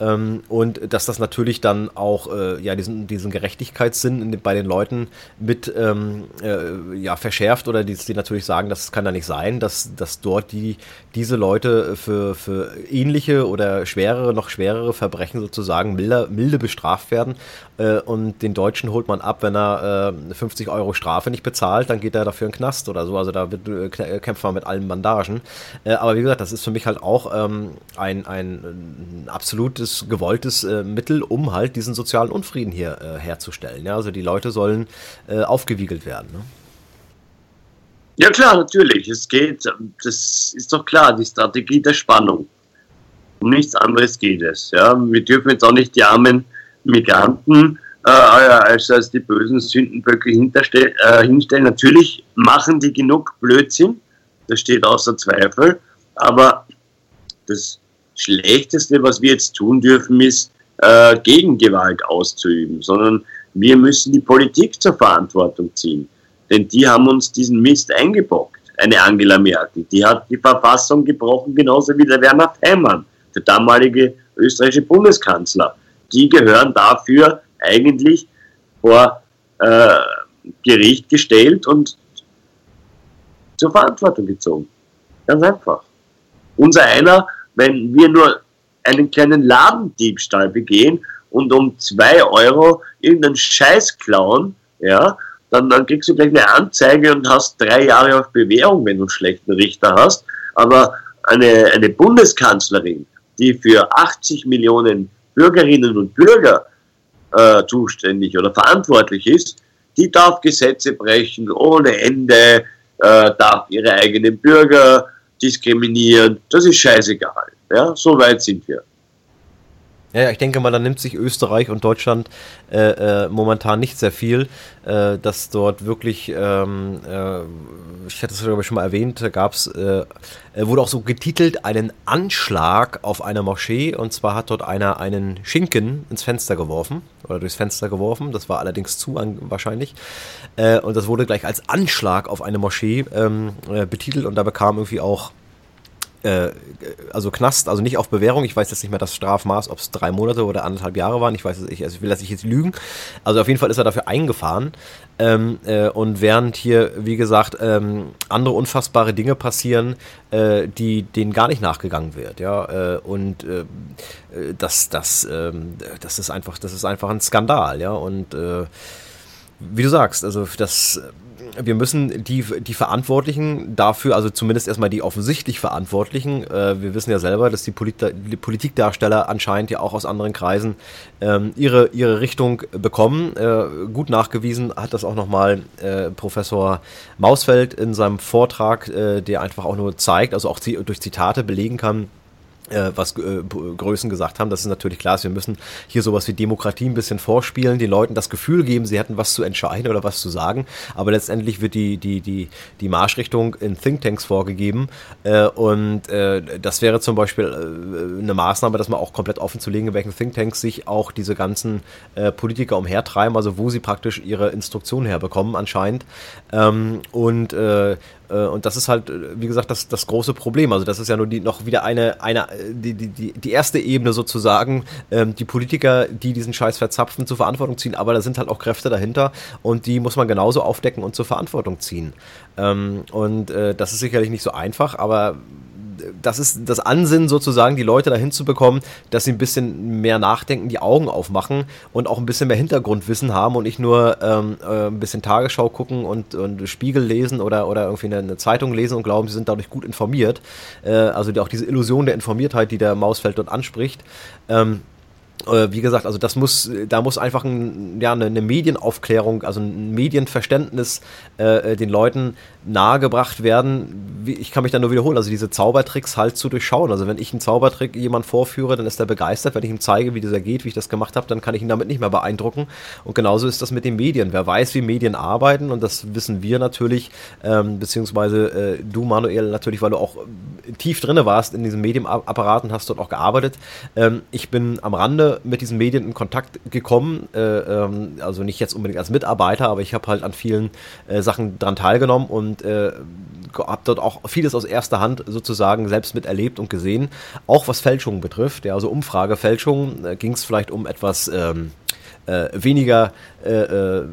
Ähm, und dass das natürlich dann auch äh, ja, diesen, diesen Gerechtigkeitssinn bei den Leuten mit ähm, äh, ja, verschärft oder die, die natürlich sagen, das kann ja nicht sein, dass, dass dort die, diese Leute für, für ähnliche oder schwerere, noch schwerere Verbrechen sozusagen milder, milde bestraft werden. Äh, und den Deutschen holt man ab, wenn er 50 äh, Euro Strafe nicht bezahlt, dann geht er dafür in den Knast oder so. Also da wird, äh, kämpft man mit allen Bandagen. Äh, aber wie gesagt, das ist für mich halt auch ähm, ein, ein, ein absolutes gutes, gewolltes äh, Mittel, um halt diesen sozialen Unfrieden hier äh, herzustellen. Ja? Also die Leute sollen äh, aufgewiegelt werden. Ne? Ja klar, natürlich. Es geht, das ist doch klar, die Strategie der Spannung. Um nichts anderes geht es. Ja? Wir dürfen jetzt auch nicht die armen Migranten äh, als, als die bösen Sündenböcke äh, hinstellen. Natürlich machen die genug Blödsinn, das steht außer Zweifel, aber das Schlechteste, was wir jetzt tun dürfen, ist, äh, Gegengewalt auszuüben, sondern wir müssen die Politik zur Verantwortung ziehen. Denn die haben uns diesen Mist eingebockt. Eine Angela Merkel, die hat die Verfassung gebrochen, genauso wie der Werner Feimann, der damalige österreichische Bundeskanzler. Die gehören dafür eigentlich vor äh, Gericht gestellt und zur Verantwortung gezogen. Ganz einfach. Unser einer, wenn wir nur einen kleinen Ladendiebstahl begehen und um zwei Euro irgendeinen Scheiß klauen, ja, dann, dann kriegst du gleich eine Anzeige und hast drei Jahre auf Bewährung, wenn du einen schlechten Richter hast. Aber eine, eine Bundeskanzlerin, die für 80 Millionen Bürgerinnen und Bürger äh, zuständig oder verantwortlich ist, die darf Gesetze brechen ohne Ende, äh, darf ihre eigenen Bürger diskriminieren. Das ist scheißegal. Ja, so weit sind wir. Ja, ich denke mal, da nimmt sich Österreich und Deutschland äh, äh, momentan nicht sehr viel, äh, dass dort wirklich, ähm, äh, ich hatte es glaube ich schon mal erwähnt, gab es, äh, wurde auch so getitelt, einen Anschlag auf eine Moschee. Und zwar hat dort einer einen Schinken ins Fenster geworfen oder durchs Fenster geworfen, das war allerdings zu wahrscheinlich. Äh, und das wurde gleich als Anschlag auf eine Moschee ähm, betitelt. Und da bekam irgendwie auch äh, also Knast, also nicht auf Bewährung. Ich weiß jetzt nicht mehr das Strafmaß, ob es drei Monate oder anderthalb Jahre waren. Ich weiß es nicht, also ich will das nicht jetzt lügen. Also auf jeden Fall ist er dafür eingefahren. Ähm, äh, und während hier, wie gesagt, ähm, andere unfassbare Dinge passieren, äh, die denen gar nicht nachgegangen wird, ja. Äh, und äh, das, das, ähm, das ist einfach, das ist einfach ein Skandal, ja. Und äh, wie du sagst, also das wir müssen die, die Verantwortlichen dafür, also zumindest erstmal die offensichtlich Verantwortlichen, äh, wir wissen ja selber, dass die, Polit die, Politikdarsteller anscheinend ja auch aus anderen Kreisen ähm, ihre, ihre Richtung bekommen. Äh, gut nachgewiesen hat das auch nochmal äh, Professor Mausfeld in seinem Vortrag, äh, der einfach auch nur zeigt, also auch durch Zitate belegen kann, äh, was äh, Größen gesagt haben. Das ist natürlich klar, wir müssen hier sowas wie Demokratie ein bisschen vorspielen, den Leuten das Gefühl geben, sie hätten was zu entscheiden oder was zu sagen. Aber letztendlich wird die, die, die, die Marschrichtung in Thinktanks vorgegeben. Äh, und äh, das wäre zum Beispiel äh, eine Maßnahme, das mal auch komplett offen zu legen, in welchen Thinktanks sich auch diese ganzen äh, Politiker umhertreiben, also wo sie praktisch ihre Instruktionen herbekommen anscheinend. Ähm, und äh, und das ist halt, äh, wie gesagt, das, das große Problem. Also das ist ja nur die, noch wieder eine, eine die, die, die erste Ebene sozusagen, ähm, die Politiker, die diesen Scheiß verzapfen, zur Verantwortung ziehen. Aber da sind halt auch Kräfte dahinter und die muss man genauso aufdecken und zur Verantwortung ziehen. Ähm, und äh, das ist sicherlich nicht so einfach, aber das ist das Ansinnen sozusagen, die Leute dahin zu bekommen, dass sie ein bisschen mehr nachdenken, die Augen aufmachen und auch ein bisschen mehr Hintergrundwissen haben und nicht nur ähm, äh, ein bisschen Tagesschau gucken und, und Spiegel lesen oder, oder irgendwie eine, eine, Zeitung lesen und glauben, sie sind dadurch gut informiert. Äh, also die, auch diese Illusion der Informiertheit, die der Mausfeld dort anspricht. Ähm, äh, wie gesagt, also das muss, da muss einfach ein, ja, eine, eine Medienaufklärung, also ein Medienverständnis äh, äh den Leuten nahegebracht werden. Ich kann mich da nur wiederholen, also diese Zaubertricks halt zu durchschauen. Also wenn ich einen Zaubertrick jemand vorführe, dann ist er begeistert. Wenn ich ihm zeige, wie dieser geht, wie ich das gemacht habe, dann kann ich ihn damit nicht mehr beeindrucken. Und genauso ist das mit den Medien. Wer weiß, wie Medien arbeiten, und das wissen wir natürlich, ähm, beziehungsweise äh, du, Manuel, natürlich, weil du auch tief drinne warst in diesem Medienapparat und hast dort auch gearbeitet. Ähm, ich bin am Rande mit diesen Medien in Kontakt gekommen, äh, ähm, also nicht jetzt unbedingt als Mitarbeiter, aber ich habe halt an vielen äh, Sachen dran teilgenommen und und äh, habe dort auch vieles aus erster Hand sozusagen selbst miterlebt und gesehen, auch was Fälschungen betrifft. Ja, also Umfragefälschungen äh, ging es vielleicht um etwas ähm, äh, weniger äh, äh,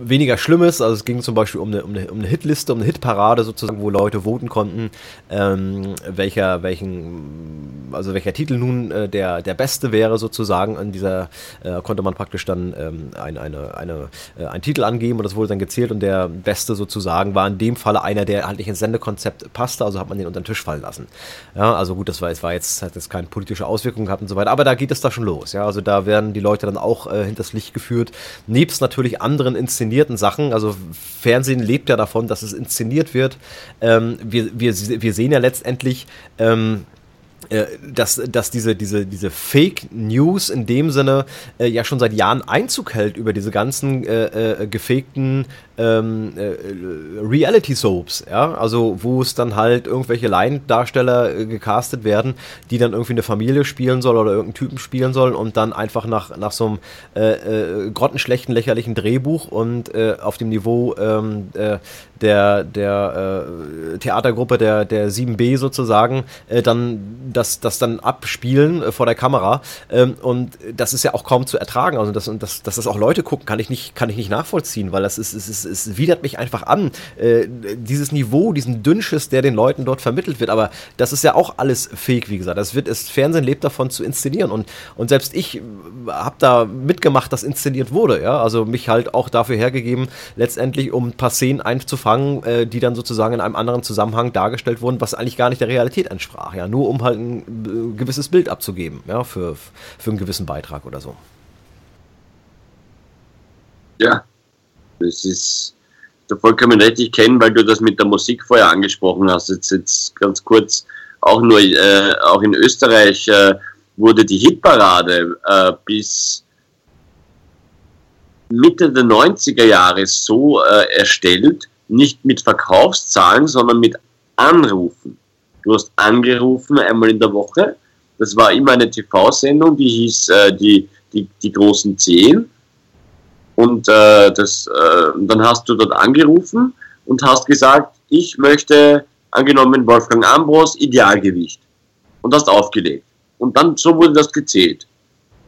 weniger Schlimmes. Also es ging zum Beispiel um eine, um eine, um eine Hitliste, um eine Hitparade sozusagen, wo Leute voten konnten, ähm, welcher, welchen, also welcher Titel nun äh, der, der beste wäre sozusagen. An dieser äh, konnte man praktisch dann ähm, ein, eine, eine, äh, einen Titel angeben und das wurde dann gezählt und der beste sozusagen war in dem Falle einer, der halt nicht ins Sendekonzept passte, also hat man den unter den Tisch fallen lassen. Ja, also gut, das war, es war jetzt, hat jetzt keine politische Auswirkung gehabt und so weiter, aber da geht es da schon los. Ja, also da werden die Leute dann auch äh, hinters Licht geführt, nebst natürlich anderen inszenierten Sachen, also Fernsehen lebt ja davon, dass es inszeniert wird. Ähm, wir, wir, wir sehen ja letztendlich, ähm, äh, dass, dass diese, diese, diese Fake News in dem Sinne äh, ja schon seit Jahren Einzug hält über diese ganzen äh, äh, gefakten ähm, äh, Reality Soaps, ja, also wo es dann halt irgendwelche Laiendarsteller äh, gecastet werden, die dann irgendwie eine Familie spielen soll oder irgendeinen Typen spielen sollen und dann einfach nach, nach so einem äh, äh, grottenschlechten, lächerlichen Drehbuch und äh, auf dem Niveau ähm, äh, der, der äh, Theatergruppe der, der 7B sozusagen äh, dann das, das dann abspielen äh, vor der Kamera. Ähm, und das ist ja auch kaum zu ertragen, also das, das, dass das auch Leute gucken, kann ich nicht, kann ich nicht nachvollziehen, weil das ist, ist, ist es widert mich einfach an. Äh, dieses Niveau, diesen Dünnschiss, der den Leuten dort vermittelt wird. Aber das ist ja auch alles fake, wie gesagt. Das wird, das Fernsehen lebt davon zu inszenieren. Und, und selbst ich habe da mitgemacht, dass inszeniert wurde. Ja? Also mich halt auch dafür hergegeben, letztendlich um ein paar Szenen einzufangen, äh, die dann sozusagen in einem anderen Zusammenhang dargestellt wurden, was eigentlich gar nicht der Realität entsprach. Ja? Nur um halt ein äh, gewisses Bild abzugeben, ja? für, für einen gewissen Beitrag oder so. Ja, das ist da vollkommen recht. Ich weil du das mit der Musik vorher angesprochen hast, jetzt, jetzt ganz kurz, auch nur, äh, auch in Österreich äh, wurde die Hitparade äh, bis Mitte der 90er Jahre so äh, erstellt, nicht mit Verkaufszahlen, sondern mit Anrufen. Du hast angerufen einmal in der Woche. Das war immer eine TV-Sendung, die hieß äh, die, die, die großen Zehn. Und äh, das, äh, dann hast du dort angerufen und hast gesagt, ich möchte, angenommen Wolfgang Ambros, Idealgewicht. Und hast aufgelegt. Und dann, so wurde das gezählt.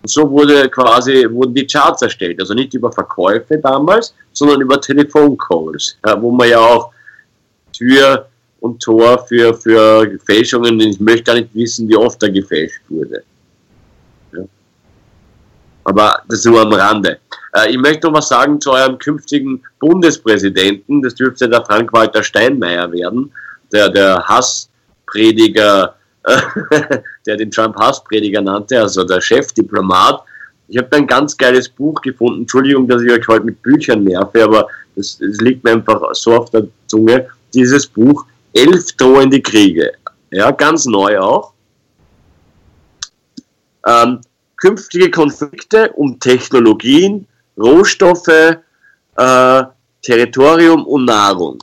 Und so wurde quasi, wurden die Charts erstellt. Also nicht über Verkäufe damals, sondern über Telefoncalls, ja, wo man ja auch Tür und Tor für, für Fälschungen, ich möchte gar nicht wissen, wie oft da gefälscht wurde. Aber das nur am Rande. Äh, ich möchte noch was sagen zu eurem künftigen Bundespräsidenten. Das dürfte der Frank-Walter Steinmeier werden, der, der Hassprediger, der den Trump Hassprediger nannte, also der Chefdiplomat. Ich habe ein ganz geiles Buch gefunden. Entschuldigung, dass ich euch heute mit Büchern nerve, aber das, das liegt mir einfach so auf der Zunge. Dieses Buch, Elf drohende Kriege. Ja, ganz neu auch. Ähm, künftige Konflikte um Technologien, Rohstoffe, äh, Territorium und Nahrung.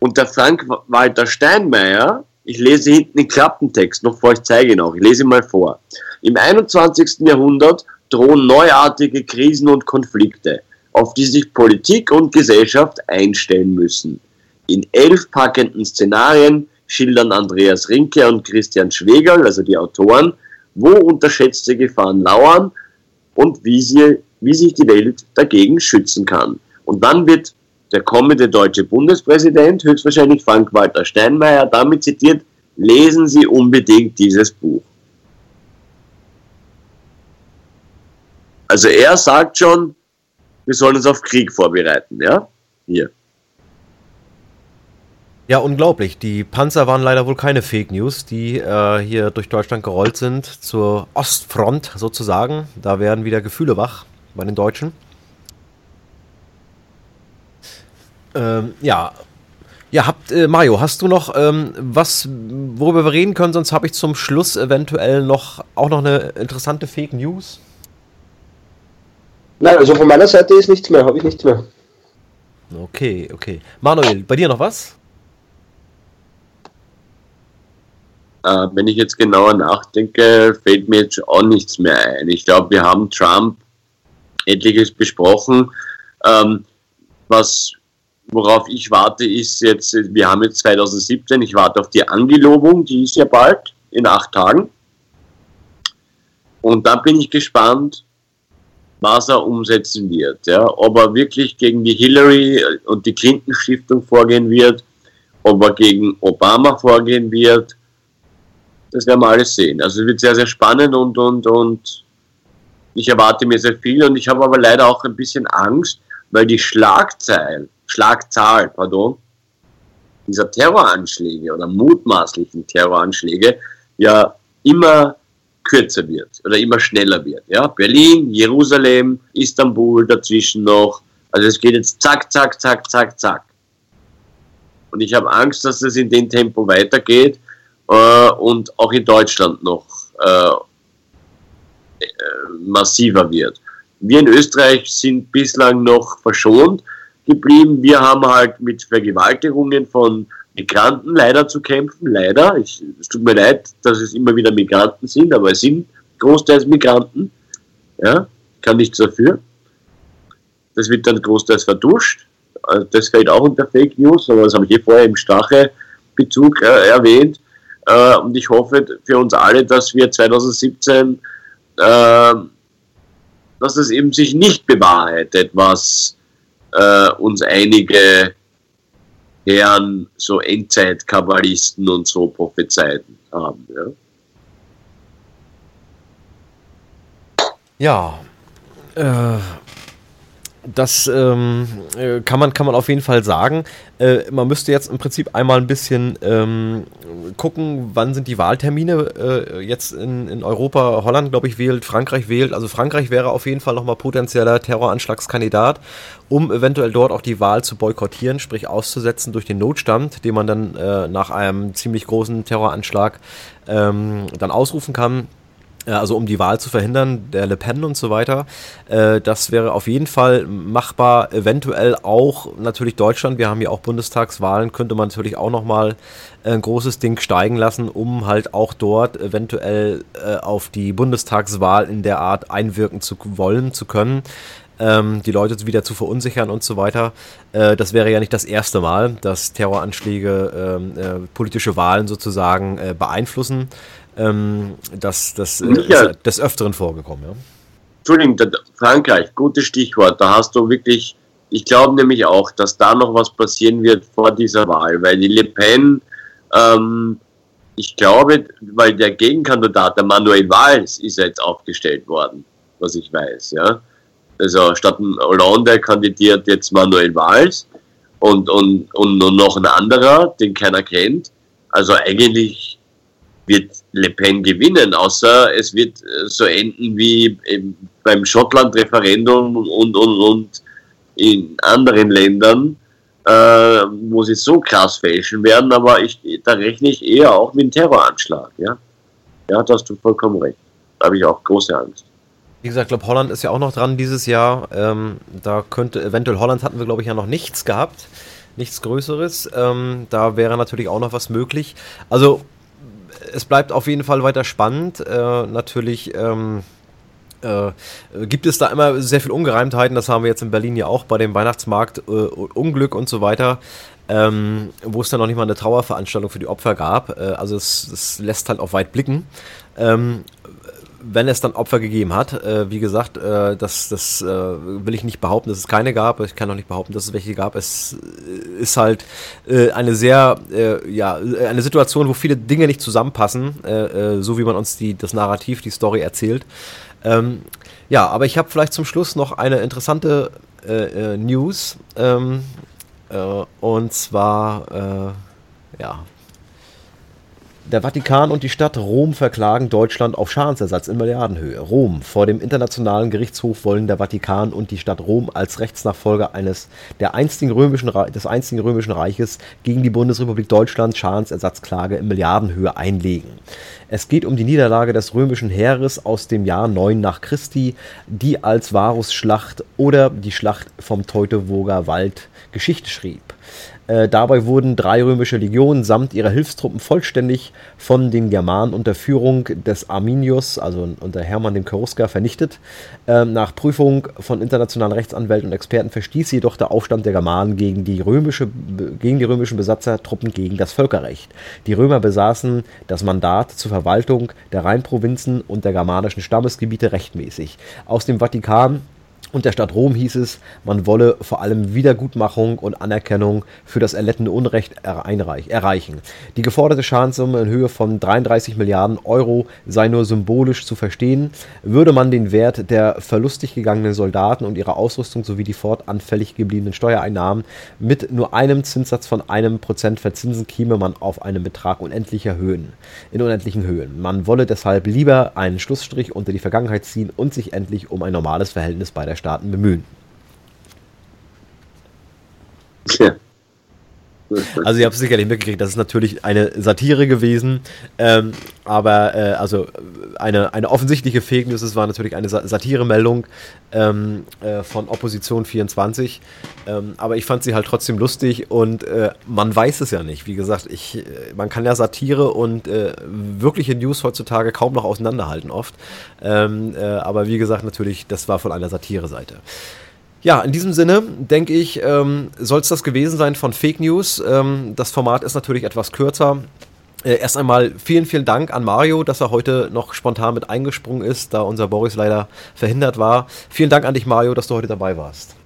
Und der Frank-Walter Steinmeier, ich lese hinten den Klappentext noch vor, ich zeige ihn auch, ich lese ihn mal vor. Im 21. Jahrhundert drohen neuartige Krisen und Konflikte, auf die sich Politik und Gesellschaft einstellen müssen. In elf packenden Szenarien schildern Andreas Rinke und Christian Schwegerl, also die Autoren, wo unterschätzte Gefahren lauern und wie sie wie sich die Welt dagegen schützen kann. Und dann wird der kommende deutsche Bundespräsident, höchstwahrscheinlich Frank-Walter Steinmeier, damit zitiert, lesen Sie unbedingt dieses Buch. Also er sagt schon, wir sollen uns auf Krieg vorbereiten, ja? Hier. Ja, unglaublich. Die Panzer waren leider wohl keine Fake News, die äh, hier durch Deutschland gerollt sind, zur Ostfront sozusagen. Da werden wieder Gefühle wach bei den Deutschen. Ähm, ja. Ja, habt, äh, Mario, hast du noch ähm, was, worüber wir reden können? Sonst habe ich zum Schluss eventuell noch auch noch eine interessante Fake News. Nein, also von meiner Seite ist nichts mehr, habe ich nichts mehr. Okay, okay. Manuel, bei dir noch was? Äh, wenn ich jetzt genauer nachdenke, fällt mir jetzt auch nichts mehr ein. Ich glaube, wir haben Trump etliches besprochen. Ähm, was, worauf ich warte, ist jetzt, wir haben jetzt 2017, ich warte auf die Angelobung, die ist ja bald, in acht Tagen. Und dann bin ich gespannt, was er umsetzen wird. Ja? Ob er wirklich gegen die Hillary und die Clinton Stiftung vorgehen wird, ob er gegen Obama vorgehen wird, das werden wir alles sehen. Also es wird sehr, sehr spannend und, und, und ich erwarte mir sehr viel und ich habe aber leider auch ein bisschen Angst, weil die Schlagzahl, Schlagzahl, pardon, dieser Terroranschläge oder mutmaßlichen Terroranschläge ja immer kürzer wird oder immer schneller wird. Ja? Berlin, Jerusalem, Istanbul, dazwischen noch. Also es geht jetzt zack, zack, zack, zack, zack. Und ich habe Angst, dass es in dem Tempo weitergeht äh, und auch in Deutschland noch äh, äh, massiver wird. Wir in Österreich sind bislang noch verschont geblieben. Wir haben halt mit Vergewaltigungen von Migranten leider zu kämpfen. Leider. Ich, es tut mir leid, dass es immer wieder Migranten sind, aber es sind großteils Migranten. Ja, kann nichts dafür. Das wird dann großteils verduscht. Also das fällt auch unter Fake News, aber das habe ich eh vorher im Stache-Bezug äh, erwähnt. Äh, und ich hoffe für uns alle, dass wir 2017, äh, dass es eben sich nicht bewahrheitet, was äh, uns einige Herren, so Endzeit-Kabbalisten und so prophezeiten haben. Ja, ja äh, das ähm, äh, kann, man, kann man auf jeden Fall sagen. Äh, man müsste jetzt im Prinzip einmal ein bisschen ähm, gucken, wann sind die Wahltermine äh, jetzt in, in Europa. Holland, glaube ich, wählt, Frankreich wählt. Also Frankreich wäre auf jeden Fall nochmal potenzieller Terroranschlagskandidat, um eventuell dort auch die Wahl zu boykottieren, sprich auszusetzen durch den Notstand, den man dann äh, nach einem ziemlich großen Terroranschlag ähm, dann ausrufen kann. Äh, also um die Wahl zu verhindern, der Le Pen und so weiter. Äh, das wäre auf jeden Fall machbar. Eventuell auch natürlich Deutschland. Wir haben ja auch Bundestagswahlen. Könnte man natürlich auch nochmal ein großes Ding steigen lassen, um halt auch dort eventuell äh, auf die Bundestagswahl in der Art einwirken zu wollen, zu können. Ähm, die Leute wieder zu verunsichern und so weiter. das wäre ja nicht das erste Mal, dass Terroranschläge ähm, politische Wahlen sozusagen beeinflussen ähm, das, das äh, ja. ist des Öfteren vorgekommen. Ja? Entschuldigung, Frankreich, gutes Stichwort. Da hast du wirklich, ich glaube nämlich auch, dass da noch was passieren wird vor dieser Wahl, weil die Le Pen, ähm, ich glaube, weil der Gegenkandidat, der Manuel Valls, ist jetzt aufgestellt worden, was ich weiß. Ja? Also statt Hollande kandidiert jetzt Manuel Valls und, und, und noch ein anderer, den keiner kennt. Also eigentlich wird Le Pen gewinnen, außer es wird äh, so enden wie beim Schottland-Referendum und, und, und in anderen Ländern, äh, wo sie so krass fälschen werden, aber ich, da rechne ich eher auch mit einem Terroranschlag. Ja, ja da hast du vollkommen recht. Da habe ich auch große Angst. Wie gesagt, ich glaube, Holland ist ja auch noch dran dieses Jahr. Ähm, da könnte eventuell Holland hatten wir, glaube ich, ja noch nichts gehabt. Nichts Größeres. Ähm, da wäre natürlich auch noch was möglich. Also es bleibt auf jeden Fall weiter spannend. Äh, natürlich ähm, äh, gibt es da immer sehr viel Ungereimtheiten. Das haben wir jetzt in Berlin ja auch bei dem Weihnachtsmarkt äh, Unglück und so weiter. Ähm, wo es dann noch nicht mal eine Trauerveranstaltung für die Opfer gab. Äh, also es, es, lässt halt auf weit blicken. Ähm, wenn es dann Opfer gegeben hat, äh, wie gesagt, äh, das, das äh, will ich nicht behaupten, dass es keine gab. Ich kann auch nicht behaupten, dass es welche gab. Es äh, ist halt äh, eine sehr, äh, ja, eine Situation, wo viele Dinge nicht zusammenpassen, so wie man uns die, das Narrativ, die Story erzählt. Ähm, ja, aber ich habe vielleicht zum Schluss noch eine interessante News. Ähm, und zwar, ja, der Vatikan und die Stadt Rom verklagen Deutschland auf Schadensersatz in Milliardenhöhe. Rom. Vor dem Internationalen Gerichtshof wollen der Vatikan und die Stadt Rom als Rechtsnachfolger eines der einstigen römischen, des einstigen römischen Reiches gegen die Bundesrepublik Deutschland Schadensersatzklage in Milliardenhöhe einlegen. Es geht um die Niederlage des römischen Heeres aus dem Jahr 9 nach Christi, die als Varusschlacht oder die Schlacht vom Teutoburger Wald Geschichte schrieb. Äh, dabei wurden drei römische Legionen samt ihrer Hilfstruppen vollständig von den Germanen unter Führung des Arminius, also unter Hermann dem Cherusker, vernichtet. Ähm, nach Prüfung von internationalen Rechtsanwälten und Experten verstieß jedoch der Aufstand der Germanen gegen die, römische, gegen die römischen Besatzertruppen gegen das Völkerrecht. Die Römer besaßen das Mandat zur Verwaltung der Rheinprovinzen und der germanischen Stammesgebiete rechtmäßig. Aus dem Vatikan und der Stadt Rom hieß es, man wolle vor allem Wiedergutmachung und Anerkennung für das erlittene Unrecht erreichen. Die geforderte Schadenssumme in Höhe von 33 Milliarden Euro sei nur symbolisch zu verstehen. Würde man den Wert der verlustig gegangenen Soldaten und ihrer Ausrüstung sowie die fortanfällig gebliebenen Steuereinnahmen mit nur einem Zinssatz von einem Prozent verzinsen, käme man auf einen Betrag unendlicher Höhen, in unendlichen Höhen. Man wolle deshalb lieber einen Schlussstrich unter die Vergangenheit ziehen und sich endlich um ein normales Verhältnis bei der Staaten bemühen. Ja. Also ihr habt es sicherlich mitgekriegt, das ist natürlich eine Satire gewesen, ähm, aber äh, also eine, eine offensichtliche Fake News, es war natürlich eine Satiremeldung ähm, äh, von Opposition 24, ähm, aber ich fand sie halt trotzdem lustig und äh, man weiß es ja nicht. Wie gesagt, ich, äh, man kann ja Satire und äh, wirkliche News heutzutage kaum noch auseinanderhalten oft, ähm, äh, aber wie gesagt, natürlich, das war von einer Satire-Seite. Ja, in diesem Sinne denke ich, ähm, soll es das gewesen sein von Fake News. Ähm, das Format ist natürlich etwas kürzer. Äh, erst einmal vielen, vielen Dank an Mario, dass er heute noch spontan mit eingesprungen ist, da unser Boris leider verhindert war. Vielen Dank an dich, Mario, dass du heute dabei warst.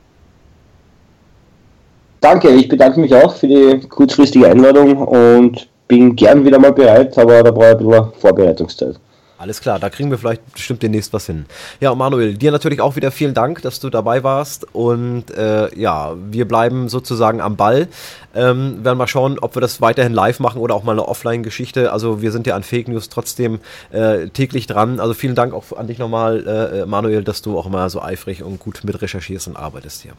Danke, ich bedanke mich auch für die kurzfristige Einladung und bin gern wieder mal bereit, aber da brauche ich ein bisschen Vorbereitungszeit. Alles klar, da kriegen wir vielleicht bestimmt demnächst was hin. Ja, Manuel, dir natürlich auch wieder vielen Dank, dass du dabei warst. Und äh, ja, wir bleiben sozusagen am Ball. Ähm, werden mal schauen, ob wir das weiterhin live machen oder auch mal eine Offline-Geschichte. Also wir sind ja an Fake News trotzdem äh, täglich dran. Also vielen Dank auch an dich nochmal, äh, Manuel, dass du auch immer so eifrig und gut mit recherchierst und arbeitest hier.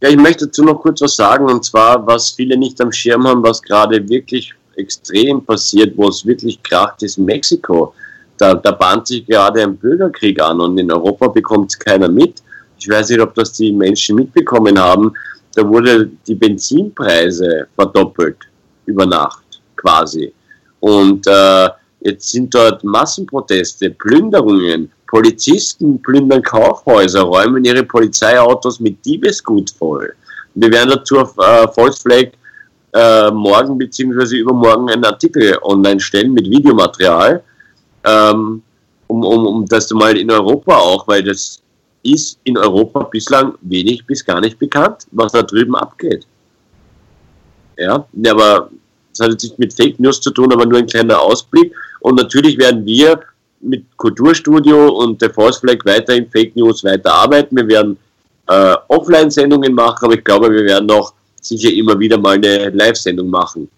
Ja, ich möchte dazu noch kurz was sagen, und zwar, was viele nicht am Schirm haben, was gerade wirklich extrem passiert, wo es wirklich kracht, ist Mexiko da, da bahnt sich gerade ein Bürgerkrieg an und in Europa bekommt es keiner mit. Ich weiß nicht, ob das die Menschen mitbekommen haben. Da wurde die Benzinpreise verdoppelt über Nacht quasi. Und äh, jetzt sind dort Massenproteste, Plünderungen. Polizisten plündern Kaufhäuser, räumen ihre Polizeiautos mit Diebesgut voll. Wir werden dazu auf äh, Volksflag äh, morgen bzw. übermorgen einen Artikel online stellen mit Videomaterial ähm, um, um, um das mal in Europa auch, weil das ist in Europa bislang wenig bis gar nicht bekannt, was da drüben abgeht. Ja, aber das hat jetzt nicht mit Fake News zu tun, aber nur ein kleiner Ausblick. Und natürlich werden wir mit Kulturstudio und der Force Flag weiterhin Fake News weiterarbeiten. Wir werden äh, Offline-Sendungen machen, aber ich glaube, wir werden auch sicher immer wieder mal eine Live-Sendung machen.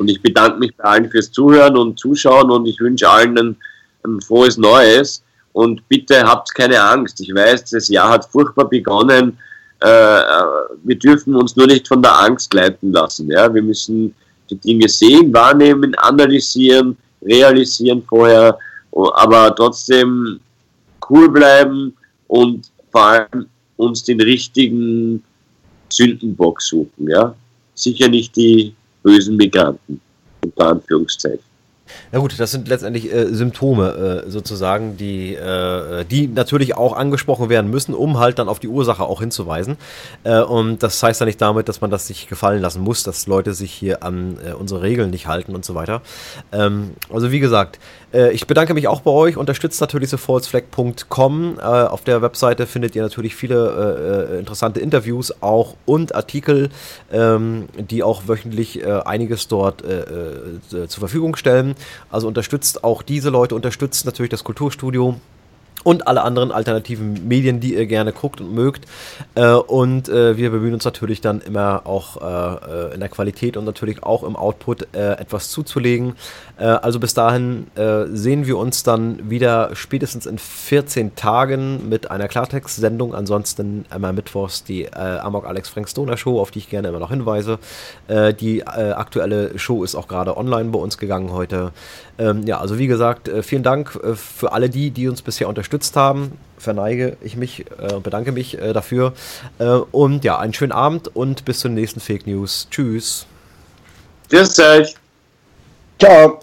Und ich bedanke mich bei allen fürs Zuhören und Zuschauen und ich wünsche allen ein, ein frohes Neues. Und bitte habt keine Angst. Ich weiß, das Jahr hat furchtbar begonnen. Äh, wir dürfen uns nur nicht von der Angst leiten lassen. Ja? Wir müssen die Dinge sehen, wahrnehmen, analysieren, realisieren vorher, aber trotzdem cool bleiben und vor allem uns den richtigen Sündenbock suchen. Ja? Sicher nicht die bösen Migranten, unter Anführungszeichen. Na gut, das sind letztendlich äh, Symptome äh, sozusagen, die, äh, die natürlich auch angesprochen werden müssen, um halt dann auf die Ursache auch hinzuweisen. Äh, und das heißt ja nicht damit, dass man das sich gefallen lassen muss, dass Leute sich hier an äh, unsere Regeln nicht halten und so weiter. Ähm, also wie gesagt, äh, ich bedanke mich auch bei euch, unterstützt natürlich sofortsfleck.com. auf der Webseite findet ihr natürlich viele interessante Interviews auch und Artikel, ähm, die auch wöchentlich einiges dort zur Verfügung stellen. Also unterstützt auch diese Leute, unterstützt natürlich das Kulturstudio und alle anderen alternativen Medien, die ihr gerne guckt und mögt. Äh, und äh, wir bemühen uns natürlich dann immer auch äh, in der Qualität und natürlich auch im Output etwas zuzulegen. also bis dahin sehen wir uns dann wieder spätestens in 14 Tagen mit einer Klartext-Sendung. Ansonsten einmal mittwochs die Amok Alex Frank Stoner Show, auf die ich gerne immer noch hinweise. die aktuelle Show ist auch gerade online bei uns gegangen heute. Ähm, ja, also wie gesagt, vielen Dank für alle die, die uns bisher unterstützt haben, verneige ich mich und äh, bedanke mich äh, dafür. Äh, und ja, einen schönen Abend und bis zur nächsten Fake News. Tschüss. Tschüss euch. Ciao.